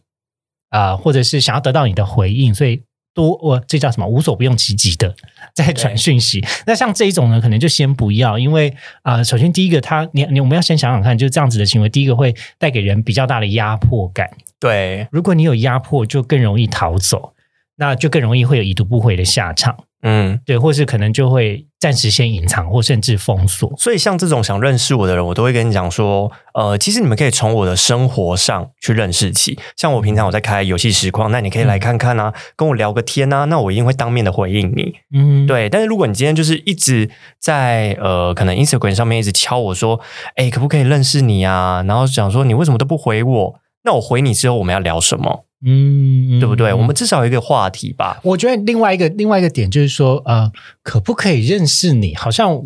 啊，或者是想要得到你的回应，所以多我这叫什么？无所不用其极的在传讯息。那像这一种呢，可能就先不要，因为啊，首先第一个，他你你我们要先想想看，就是这样子的行为，第一个会带给人比较大的压迫感。对，如果你有压迫，就更容易逃走，那就更容易会有已读不回的下场。嗯，对，或是可能就会暂时先隐藏，或甚至封锁。所以，像这种想认识我的人，我都会跟你讲说，呃，其实你们可以从我的生活上去认识起。像我平常我在开游戏实况，那你可以来看看啊，跟我聊个天啊，那我一定会当面的回应你。嗯，对。但是如果你今天就是一直在呃，可能 Instagram 上面一直敲我说，哎，可不可以认识你啊？然后想说你为什么都不回我？那我回你之后，我们要聊什么？嗯，对不对？我们至少有一个话题吧。我觉得另外一个另外一个点就是说，呃，可不可以认识你？好像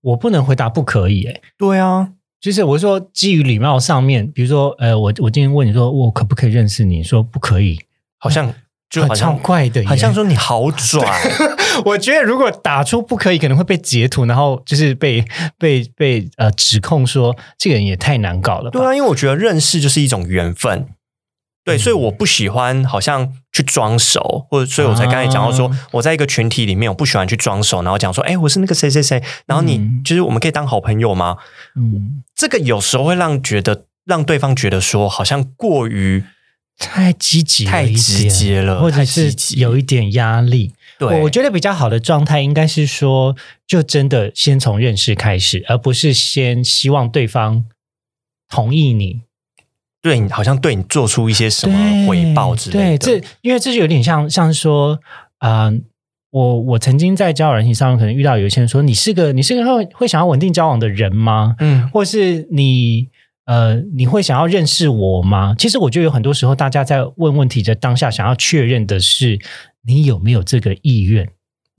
我不能回答不可以。哎，对啊，就是我说基于礼貌上面，比如说，呃，我我今天问你说，我可不可以认识你？说不可以，好像。就好像怪的，好像说你好拽。我觉得如果打出不可以，可能会被截图，然后就是被被被呃指控说这个人也太难搞了。对啊，因为我觉得认识就是一种缘分。对，所以我不喜欢好像去装熟，或者所以我才刚才讲到说，我在一个群体里面，我不喜欢去装熟，然后讲说，哎，我是那个谁谁谁，然后你就是我们可以当好朋友吗？嗯，这个有时候会让觉得让对方觉得说，好像过于。太积极，太直接了，或者是有一点压力。对，我觉得比较好的状态应该是说，就真的先从认识开始，而不是先希望对方同意你，对你好像对你做出一些什么回报之类的。对这因为这就有点像，像说啊，我我曾经在交友软件上面可能遇到有些人说，你是个你是个会会想要稳定交往的人吗？嗯，或是你。呃，你会想要认识我吗？其实我觉得有很多时候，大家在问问题的当下，想要确认的是你有没有这个意愿。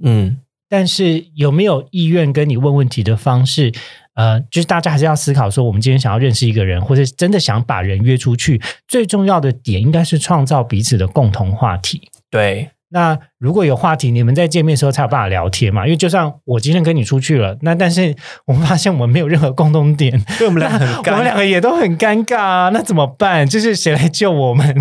嗯，但是有没有意愿跟你问问题的方式，呃，就是大家还是要思考说，我们今天想要认识一个人，或者真的想把人约出去，最重要的点应该是创造彼此的共同话题。对。那如果有话题，你们在见面的时候才有办法聊天嘛？因为就算我今天跟你出去了，那但是我们发现我们没有任何共同点，对我们俩很，我们两个也都很尴尬啊。那怎么办？就是谁来救我们？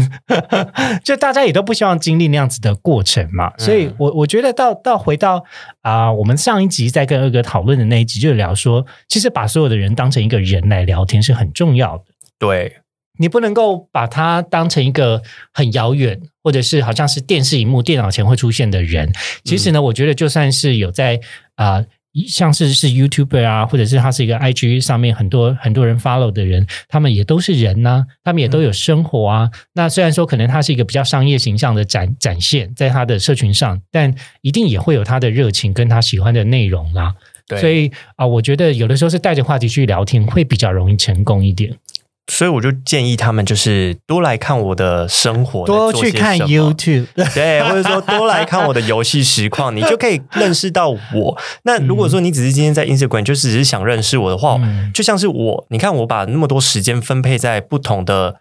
就大家也都不希望经历那样子的过程嘛。所以，我我觉得到到回到啊，我们上一集在跟二哥讨论的那一集，就聊说，其实把所有的人当成一个人来聊天是很重要的。对。你不能够把他当成一个很遥远，或者是好像是电视荧幕、电脑前会出现的人。其实呢，我觉得就算是有在啊，像是是 YouTuber 啊，或者是他是一个 IG 上面很多很多人 follow 的人，他们也都是人呐，他们也都有生活啊。那虽然说可能他是一个比较商业形象的展展现，在他的社群上，但一定也会有他的热情跟他喜欢的内容啦。所以啊，我觉得有的时候是带着话题去聊天，会比较容易成功一点。所以我就建议他们就是多来看我的生活，多去看 YouTube，对，或者说多来看我的游戏实况，你就可以认识到我。那如果说你只是今天在 Instagram 就只是想认识我的话，就像是我，你看我把那么多时间分配在不同的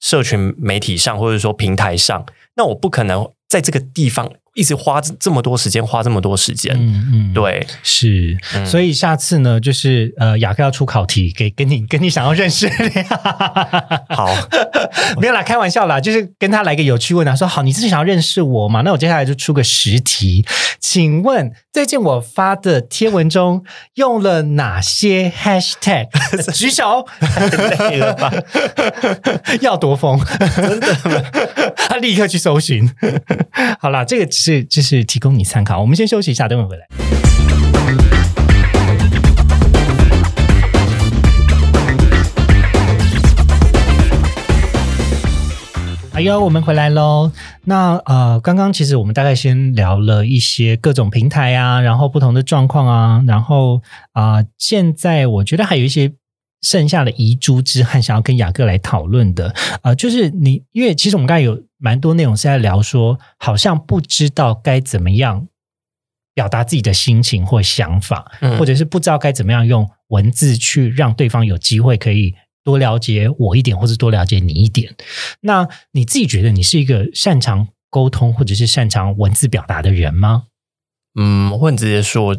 社群媒体上，或者说平台上，那我不可能在这个地方。一直花这么多时间，花这么多时间，嗯嗯，对，是，所以下次呢，就是呃，雅克要出考题给跟你跟你想要认识，好，没有啦，开玩笑啦，就是跟他来个有趣问答，说好，你是想要认识我嘛？那我接下来就出个实题，请问最近我发的贴文中用了哪些 hashtag？举手，累了吧？要多疯，真的，他立刻去搜寻。好啦，这个。是，就是提供你参考。我们先休息一下，等会回来。哎呦，我们回来喽！那呃，刚刚其实我们大概先聊了一些各种平台啊，然后不同的状况啊，然后啊，现在我觉得还有一些。剩下的遗珠之憾，想要跟雅各来讨论的，呃，就是你，因为其实我们刚才有蛮多内容是在聊说，好像不知道该怎么样表达自己的心情或想法，或者是不知道该怎么样用文字去让对方有机会可以多了解我一点，或者多了解你一点。那你自己觉得你是一个擅长沟通或者是擅长文字表达的人吗？嗯，我会直接说。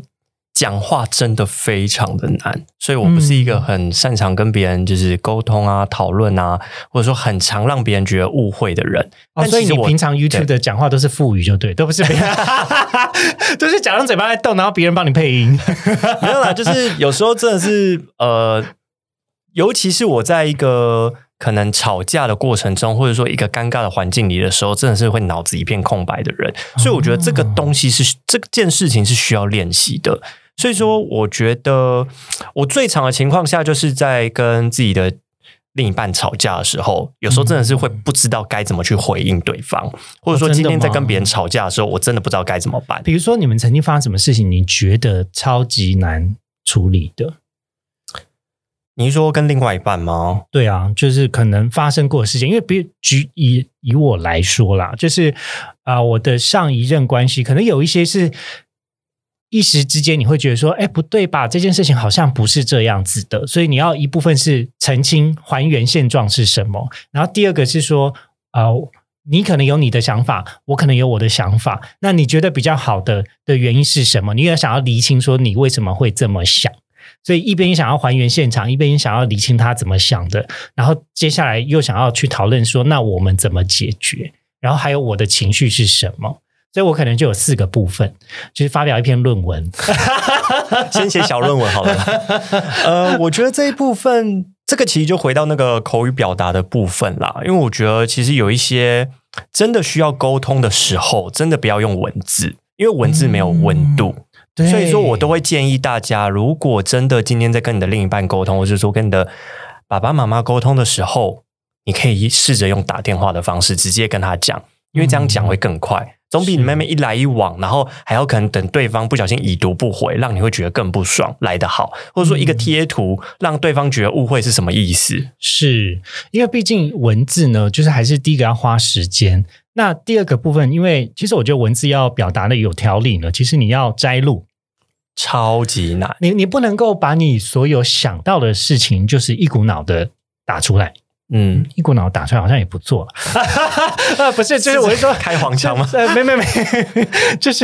讲话真的非常的难，所以我不是一个很擅长跟别人就是沟通啊、讨论啊，或者说很常让别人觉得误会的人。哦，所以你平常 YouTube 的讲话都是腹语就对，都不是，都是假装嘴巴在动，然后别人帮你配音。没有啦，就是有时候真的是呃，尤其是我在一个。可能吵架的过程中，或者说一个尴尬的环境里的时候，真的是会脑子一片空白的人。所以我觉得这个东西是这件事情是需要练习的。所以说，我觉得我最长的情况下，就是在跟自己的另一半吵架的时候，有时候真的是会不知道该怎么去回应对方，或者说今天在跟别人吵架的时候，我真的不知道该怎么办。比如说，你们曾经发生什么事情，你觉得超级难处理的？你是说跟另外一半吗？对啊，就是可能发生过的事情。因为比举以以我来说啦，就是啊，我的上一任关系可能有一些是一时之间你会觉得说，哎，不对吧？这件事情好像不是这样子的，所以你要一部分是澄清还原现状是什么，然后第二个是说，啊，你可能有你的想法，我可能有我的想法，那你觉得比较好的的原因是什么？你也想要厘清说你为什么会这么想。所以一边想要还原现场，一边想要理清他怎么想的，然后接下来又想要去讨论说，那我们怎么解决？然后还有我的情绪是什么？所以我可能就有四个部分，就是发表一篇论文，先写小论文好了。呃，我觉得这一部分，这个其实就回到那个口语表达的部分啦，因为我觉得其实有一些真的需要沟通的时候，真的不要用文字，因为文字没有温度。所以说，我都会建议大家，如果真的今天在跟你的另一半沟通，或者说跟你的爸爸妈妈沟通的时候，你可以试着用打电话的方式直接跟他讲，因为这样讲会更快，总比你妹妹一来一往，然后还要可能等对方不小心已读不回，让你会觉得更不爽来得好，或者说一个贴图让对方觉得误会是什么意思？是因为毕竟文字呢，就是还是第一个要花时间，那第二个部分，因为其实我觉得文字要表达的有条理呢，其实你要摘录。超级难，你你不能够把你所有想到的事情，就是一股脑的打出来。嗯，一股脑打出来好像也不错。不是，就是我是说 开黄腔吗？呃，没没没，就是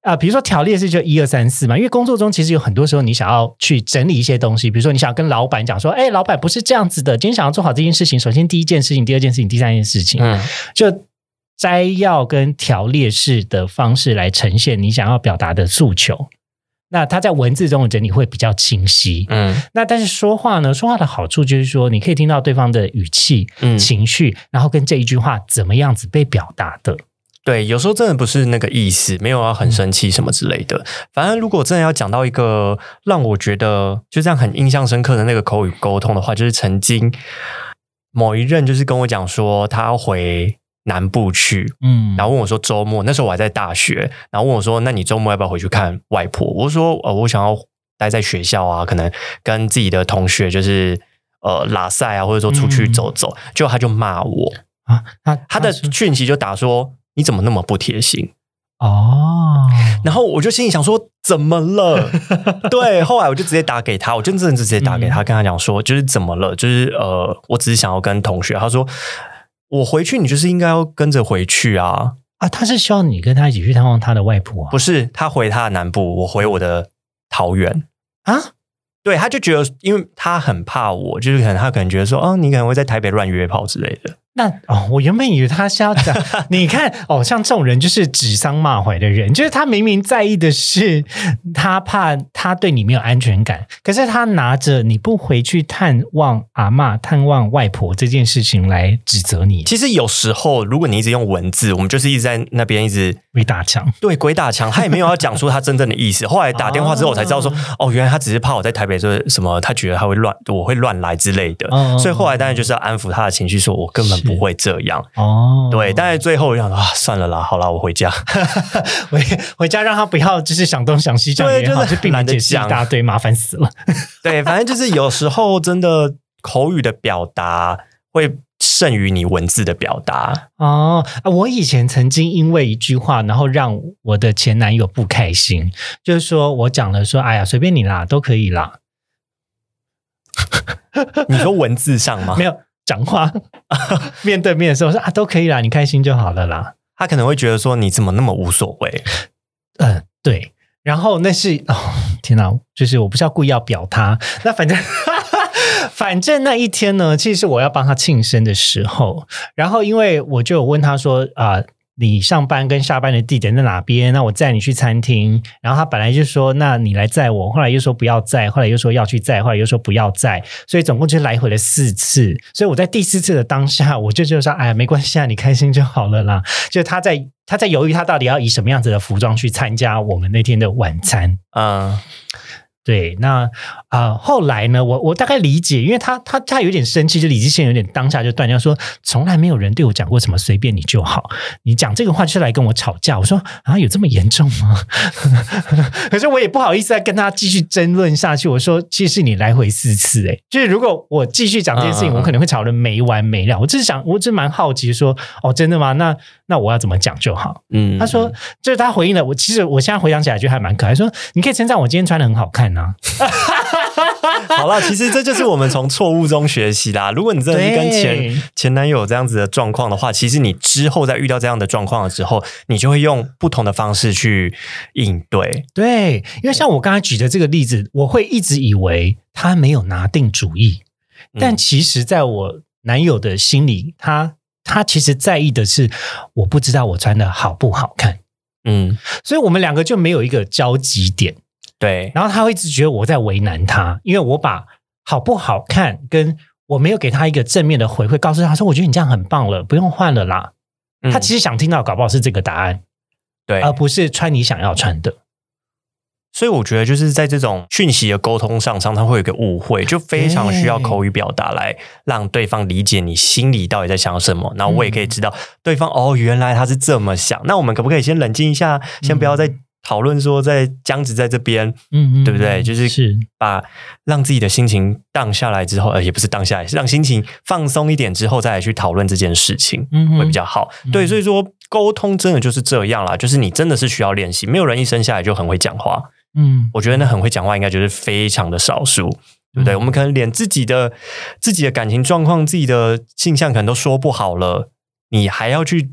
啊，比如说条列式就一二三四嘛。因为工作中其实有很多时候，你想要去整理一些东西，比如说你想要跟老板讲说，哎，老板不是这样子的，今天想要做好这件事情，首先第一件事情，第二件事情，第三件事情，嗯，就摘要跟条列式的方式来呈现你想要表达的诉求。那他在文字中的整理会比较清晰，嗯，那但是说话呢，说话的好处就是说，你可以听到对方的语气、嗯情绪，然后跟这一句话怎么样子被表达的。对，有时候真的不是那个意思，没有要很生气什么之类的。反正如果真的要讲到一个让我觉得就这样很印象深刻的那个口语沟通的话，就是曾经某一任就是跟我讲说，他要回。南部去，嗯，然后问我说周末，那时候我还在大学，然后问我说，那你周末要不要回去看外婆？我说，呃，我想要待在学校啊，可能跟自己的同学就是呃拉塞啊，或者说出去走走，就他就骂我，啊，他他的说讯息就打说你怎么那么不贴心？哦，然后我就心里想说，怎么了？对，后来我就直接打给他，我就真的直接打给他，跟他讲说，就是怎么了？就是呃，我只是想要跟同学。他说，我回去，你就是应该要跟着回去啊。啊，他是希望你跟他一起去探望他的外婆啊？不是，他回他的南部，我回我的桃园。啊，对，他就觉得，因为他很怕我，就是可能他可能觉得说，哦，你可能会在台北乱约炮之类的。那哦，我原本以为他是要讲，你看哦，像这种人就是指桑骂槐的人，就是他明明在意的是他怕他对你没有安全感，可是他拿着你不回去探望阿嬷、探望外婆这件事情来指责你，其实有时候，如果你一直用文字，我们就是一直在那边一直鬼打墙。对鬼打墙，他也没有要讲出他真正的意思。后来打电话之后，我才知道说，哦，原来他只是怕我在台北说什么，他觉得他会乱，我会乱来之类的。嗯所以后来当然就是要安抚他的情绪，说我根本不会这样。哦，对，但是最后我想啊，算了啦，好啦，我回家。回回家让他不要就是想东想西这样对也好，就懒得解释一大堆，麻烦死了。对，反正就是有时候真的口语的表达会胜于你文字的表达。哦，啊我以前曾经因为一句话，然后让我的前男友不开心，就是说我讲了说，哎呀，随便你啦，都可以啦，你说文字上吗没？有讲话 面对面的时候我说啊，都可以啦，你开心就好了啦。他可能会觉得说你怎么那么无所谓？嗯，对。然后那是哦，天哪，就是我不是要故意要表他，那反正 反正那一天呢，其实是我要帮他庆生的时候，然后因为我就有问他说啊。你上班跟下班的地点在哪边？那我载你去餐厅。然后他本来就说，那你来载我，后来又说不要载，后来又说要去载，后来又说不要载，所以总共就来回了四次。所以我在第四次的当下，我就就说，哎呀，没关系啊，你开心就好了啦。就他在他在犹豫，他到底要以什么样子的服装去参加我们那天的晚餐。嗯，对，那啊、呃后来呢，我我大概理解，因为他他他有点生气，就理智线有点当下就断掉，说从来没有人对我讲过什么随便你就好，你讲这个话就是来跟我吵架。我说啊，有这么严重吗？可是我也不好意思再跟他继续争论下去。我说，其实你来回四次、欸，就是如果我继续讲这件事情，我可能会吵得没完没了。我只是想，我只是蛮好奇说，哦，真的吗？那那我要怎么讲就好？嗯，他说，就是他回应了我。其实我现在回想起来，觉得还蛮可爱。说你可以称赞我今天穿的很好看呐、好了，其实这就是我们从错误中学习啦。如果你真的是跟前前男友有这样子的状况的话，其实你之后在遇到这样的状况的时候，你就会用不同的方式去应对。对，因为像我刚才举的这个例子，我会一直以为他没有拿定主意，但嗯其实在我男友的心里，他他其实在意的是我不知道我穿的好不好看，嗯，所以我们两个就没有一个交集点。对，然后他会一直觉得我在为难他，因为我把好不好看跟我没有给他一个正面的回馈，告诉他说：“我觉得你这样很棒了，不用换了啦。嗯他其实想听到，搞不好是这个答案，对，而不是穿你想要穿的。所以我觉得就是在这种讯息的沟通上，常常会有一个误会，就非常需要口语表达来让对方理解你心里到底在想什么。然后我也可以知道对方哦，原来他是这么想。那我们可不可以先冷静一下，先不要再讨论说在僵直在这边，嗯嗯，对不对？就是是把让自己的心情荡下来之后，呃，也不是荡下来，是让心情放松一点之后，再来去讨论这件事情，嗯会比较好。对，所以说沟通真的就是这样啦，就是你真的是需要练习，没有人一生下来就很会讲话。嗯我觉得那很会讲话，应该就是非常的少数，对不对？嗯我们可能连自己的自己的感情状况、自己的性向可能都说不好了，你还要去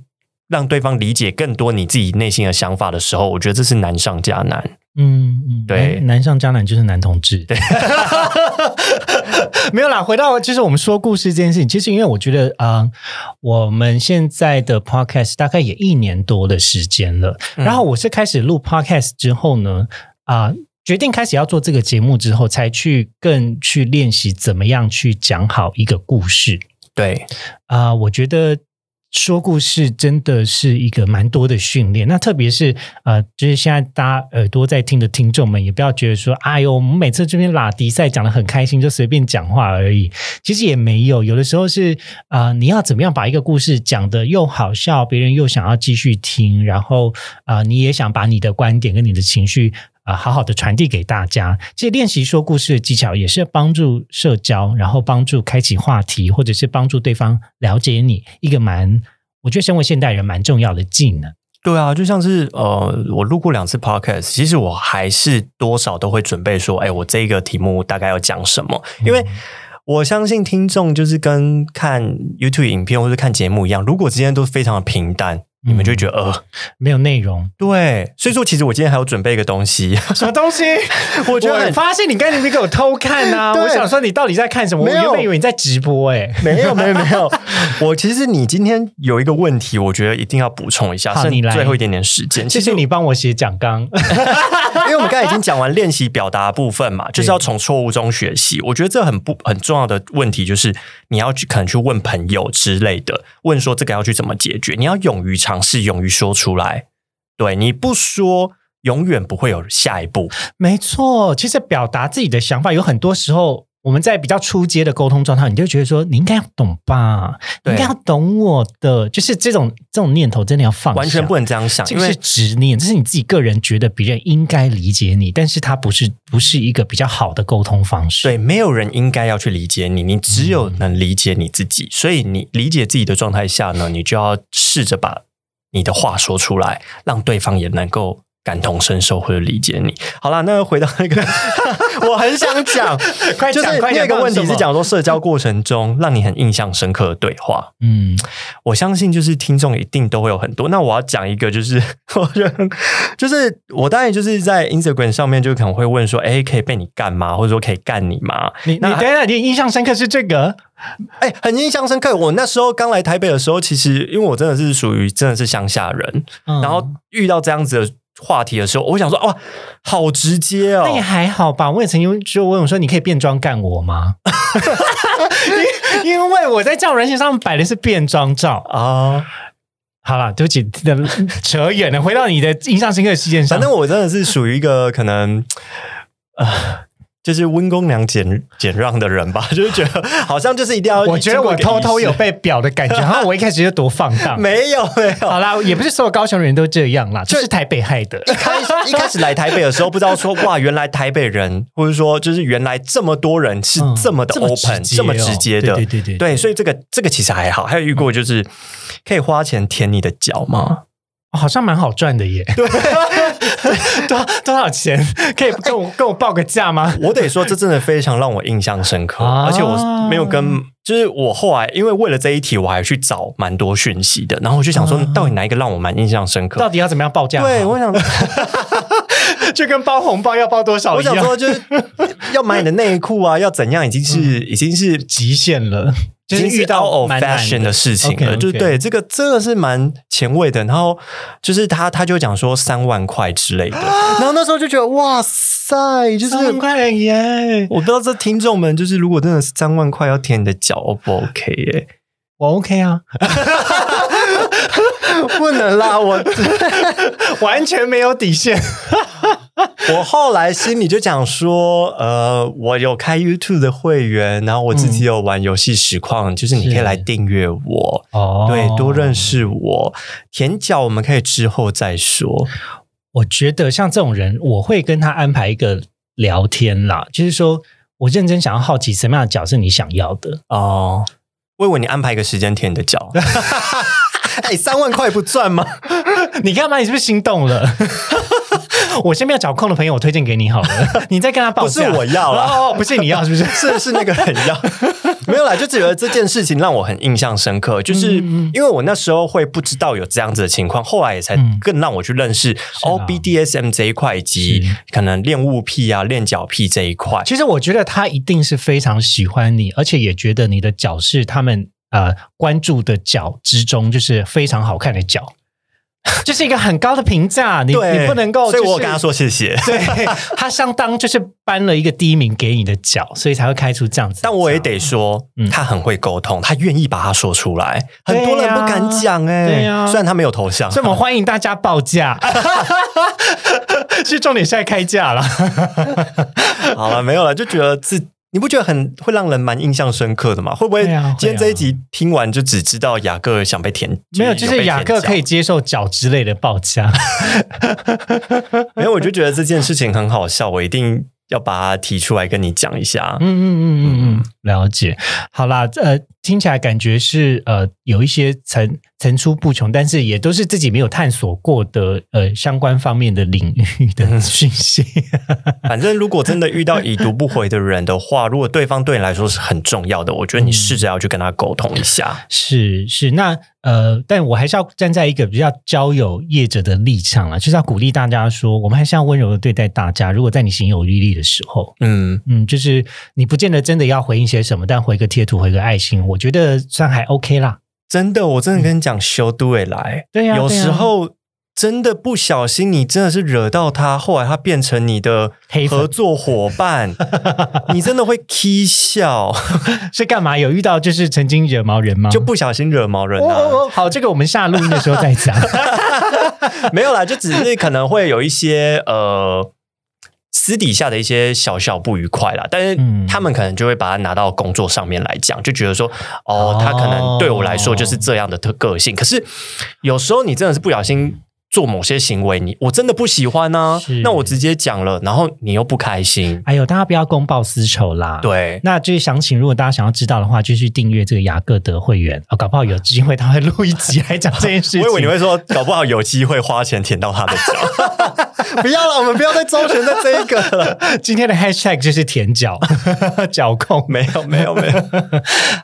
让对方理解更多你自己内心的想法的时候，我觉得这是难上加难。嗯嗯，对男男上加难就是男同志。对，没有啦。回到就是我们说故事这件事情，其实因为我觉得啊、呃我们现在的 podcast 大概也一年多的时间了。嗯然后我是开始录 podcast 之后呢，啊、决定开始要做这个节目之后，才去更去练习怎么样去讲好一个故事。对，啊、我觉得说故事真的是一个蛮多的训练。那特别是呃，就是现在大家耳朵在听的听众们，也不要觉得说，哎呦，我们每次这边拉迪赛讲的很开心，就随便讲话而已。其实也没有，有的时候是啊、呃你要怎么样把一个故事讲的又好笑，别人又想要继续听，然后啊、呃你也想把你的观点跟你的情绪啊、好好的传递给大家。这练习说故事的技巧也是帮助社交，然后帮助开启话题，或者是帮助对方了解你一个蛮，我觉得身为现代人蛮重要的技能。对啊，就像是呃，我录过两次 podcast，其实我还是多少都会准备说，哎，我这个题目大概要讲什么，因为。我相信听众就是跟看 YouTube 影片或者看节目一样，如果今天都非常的平淡，你们就觉得呃没有内容。对，所以说其实我今天还有准备一个东西，什么东西？我觉得我发现你刚才没给我偷看啊！我想说你到底在看什么？我原本以为你在直播哎、没有没有没有，我其实你今天有一个问题，我觉得一定要补充一下，是你来最后一点点时间。谢谢你帮我写讲纲。因为我们刚才已经讲完练习表达部分嘛，就是要从错误中学习。我觉得这很不很重要的问题就是，你要去可能去问朋友之类的，问说这个要去怎么解决。你要勇于尝试，勇于说出来。对，你不说，永远不会有下一步。没错，其实表达自己的想法，有很多时候我们在比较初阶的沟通状态，你就觉得说你应该要懂吧，你对应该要懂我的，就是这种这种念头真的要放下，完全不能这样想，这个是执念，这是你自己个人觉得别人应该理解你，但是它不是不是一个比较好的沟通方式。对，没有人应该要去理解你，你只有能理解你自己。所以你理解自己的状态下呢，你就要试着把你的话说出来，让对方也能够感同身受或者理解你。好啦，那回到那个，我很想讲，快就是讲快讲那个问题是讲说社交过程中让你很印象深刻的对话。嗯，我相信就是听众一定都会有很多。那我要讲一个，就是 我觉得就是我当然就是在 Instagram 上面就可能会问说，哎，可以被你干吗？或者说可以干你吗？你你那等一下，你印象深刻是这个？哎、很印象深刻。我那时候刚来台北的时候，其实因为我真的是属于真的是乡下人，嗯然后遇到这样子的话题的时候，我想说，哇，好直接哦那也哦。还好吧。我也曾经就问我说：“你可以变装干我吗？” 因因为我在交友软件上摆的是变装照。啊，好了，对不起，扯远了。回到你的印象深刻的事件上，反正我真的是属于一个可能，呃，就是温公良俭俭让的人吧，就是觉得好像就是一定要。我觉得我偷偷有。被表的感觉，然后我一开始就多放荡。没有没有，好啦，也不是所有高雄人都这样啦，就是台北害的。一开一开始来台北的时候，不知道说哇，原来台北人，或者说就是原来这么多人是嗯这么的 open，、这么直接的，对对对对所以这个这个其实还好。还有遇过就是可以花钱舔你的脚吗？哦好像蛮好赚的耶。对，多多少钱？可以跟我跟我报个价吗？我得说，这真的非常让我印象深刻，啊而且我没有跟，就是我后来因为为了这一题，我还去找蛮多讯息的，然后我就想说，到底哪一个让我蛮印象深刻到？底要怎么样报价？对，我想，就跟包红包要包多少一样，我想说，就是 要买你的内裤啊，要怎样，已经是、已经是极限了，就已经遇到难 fashion 的事情了就对这个真的是蛮前卫的。然后就是他他就讲说三万块之类的，然后那时候就觉得哇塞，就是三万块耶！我不知道这听众们就是如果真的是三万块要舔你的脚，O 不 OK 耶？我 OK 啊，不能啦，我完全没有底线。我后来心里就讲说，呃，我有开 YouTube 的会员，然后我自己有玩游戏实况，就是你可以是来订阅我。哦对，多认。识我。舔脚我们可以之后再说。我觉得像这种人，我会跟他安排一个聊天啦，就是说我认真想要好奇什么样的脚是你想要的。哦，为我你安排一个时间舔你的脚。哎，三万块不赚吗？你干嘛？你是不是心动了？我先不要找空的朋友，我推荐给你好了。你再跟他报价，不是我要了哦，不是你要，是不是？是是那个很要，没有啦，就觉得这件事情让我很印象深刻，就是嗯因为我那时候会不知道有这样子的情况，后来也才嗯。更让我去认识啊。哦 BDSM 这一块，以及可能恋物癖啊、恋脚癖这一块。其实我觉得他一定是非常喜欢你，而且也觉得你的脚是他们呃关注的脚之中，就是非常好看的脚，这是一个很高的评价。你，你不能够、所以我跟他说谢谢。对他相当就是颁了一个第一名给你的脚，所以才会开出这样子。但我也得说，嗯他很会沟通，他愿意把它说出来。很多人不敢讲哎、对呀虽然他没有头像，所以我们欢迎大家报价。其实重点是在开价了。好了，没有了，就觉得自你不觉得很会让人蛮印象深刻的吗？会不会今天这一集听完就只知道雅各想被填？没有，就是雅各可以接受脚之类的报价。没有，我就觉得这件事情很好笑，我一定要把它提出来跟你讲一下。嗯嗯嗯嗯嗯，了解。好啦，呃，听起来感觉是呃有一些层层出不穷，但是也都是自己没有探索过的呃相关方面的领域的讯息。反正如果真的遇到已读不回的人的话，如果对方对你来说是很重要的，我觉得你试着要去跟他沟通一下。是是，那呃，但我还是要站在一个比较交友业者的立场啦，就是要鼓励大家说，我们还是要温柔的对待大家。如果在你行有余力的时候，嗯，嗯，就是你不见得真的要回应些什么，但回个贴图、回个爱心，我觉得算还 OK 啦。真的，我真的跟你讲，修都会来。对呀、有时候真的不小心，你真的是惹到他，后来他变成你的黑合作伙伴，你真的会 k 笑，是干嘛？有遇到就是曾经惹毛人吗？就不小心惹毛人啊。哦哦哦，好，这个我们下录音的时候再讲。没有啦，就只是可能会有一些呃。私底下的一些小小不愉快啦，但是嗯他们可能就会把它拿到工作上面来讲，就觉得说，哦，哦他可能对我来说就是这样的特个性。可是有时候你真的是不小心做某些行为，你我真的不喜欢呢、是那我直接讲了，然后你又不开心，哎呦，大家不要公报私仇啦。。对，那就是详情，如果大家想要知道的话，就去订阅这个雅各德会员哦，搞不好有机会他会录一集来讲这件事情。我以为你会说，搞不好有机会花钱舔到他的脚。不要了，我们不要再周旋在这一个了。今天的 hashtag 就是舔脚脚控。没有，没有，没有。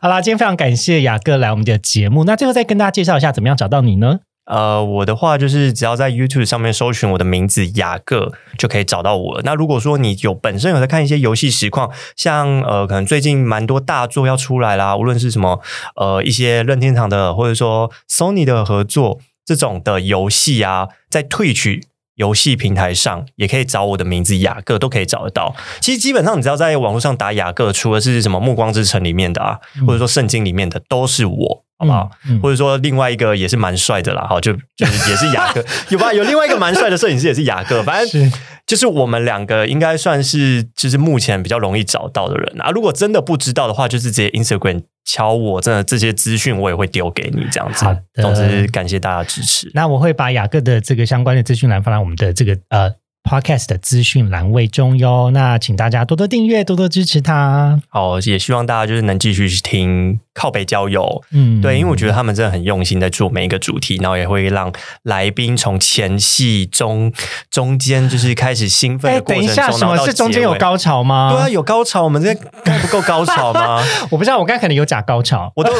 好啦，今天非常感谢雅各来我们的节目。那最后再跟大家介绍一下，怎么样找到你呢？呃，我的话就是只要在 YouTube 上面搜寻我的名字雅各，就可以找到我了。那如果说你有本身有在看一些游戏实况，像呃，可能最近蛮多大作要出来啦，无论是什么呃一些任天堂的，或者说 Sony 的合作这种的游戏啊，在退取。游戏平台上也可以找我的名字雅各，都可以找得到。其实基本上你只要在网络上打雅各，除了是什么《暮光之城》里面的啊，或者说圣经里面的，都是我，好不好？嗯嗯或者说另外一个也是蛮帅的啦，哈，就就是也是雅各，有吧？有另外一个蛮帅的摄影师也是雅各，反正是就是我们两个应该算是就是目前比较容易找到的人啊。如果真的不知道的话，就是直接 Instagram 敲我，真的这些资讯我也会丢给你这样子好。总之感谢大家支持。那我会把雅各的这个相关的资讯栏放在我们的这个呃 podcast 的资讯栏位中哟。那请大家多多订阅，多多支持他。好，也希望大家就是能继续去听靠北交友。嗯，对，因为我觉得他们真的很用心在做每一个主题，然后也会让来宾从前戏中中间就是开始兴奋哎，的过程中，等一下，什么是中间有？高潮吗？对啊，，有高潮，我们这该不够高潮吗？我不知道，我刚才可能有假高潮。我都我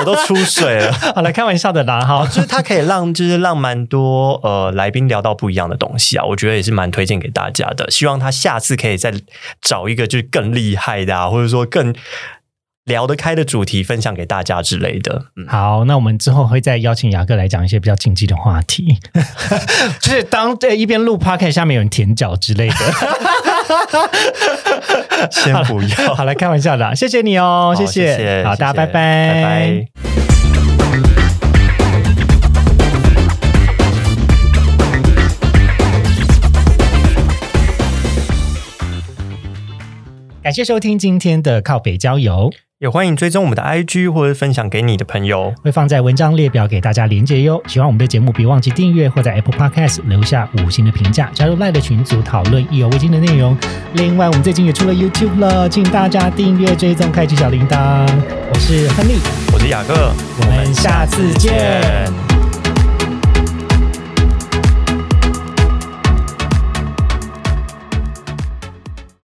我都出水了。好了，开玩笑的啦，哈。就是它可以让就是让蛮多呃来宾聊到不一样的东西啊，我觉得也是蛮推荐给大家的。希望他下次可以再找一个就是更厉害的啊，或者说更聊得开的主题分享给大家之类的。嗯，好，那我们之后会再邀请雅各来讲一些比较禁忌的话题，就是当这一边录 p o c a s t 下面有人舔脚之类的。先不要。好了，开玩笑的啊，谢谢你哦，好谢谢谢好，大家拜拜，拜拜。感谢收听今天的靠北郊游，也欢迎追踪我们的 IG 或者分享给你的朋友。会放在文章列表给大家连接哟。喜欢我们的节目，别忘记订阅或在 Apple Podcast 留下五星的评价，加入赖的群组讨论意犹未尽的内容。另外，我们最近也出了 YouTube 了，请大家订阅、追踪、开启小铃铛。我是亨利，我是雅各，我们下次见。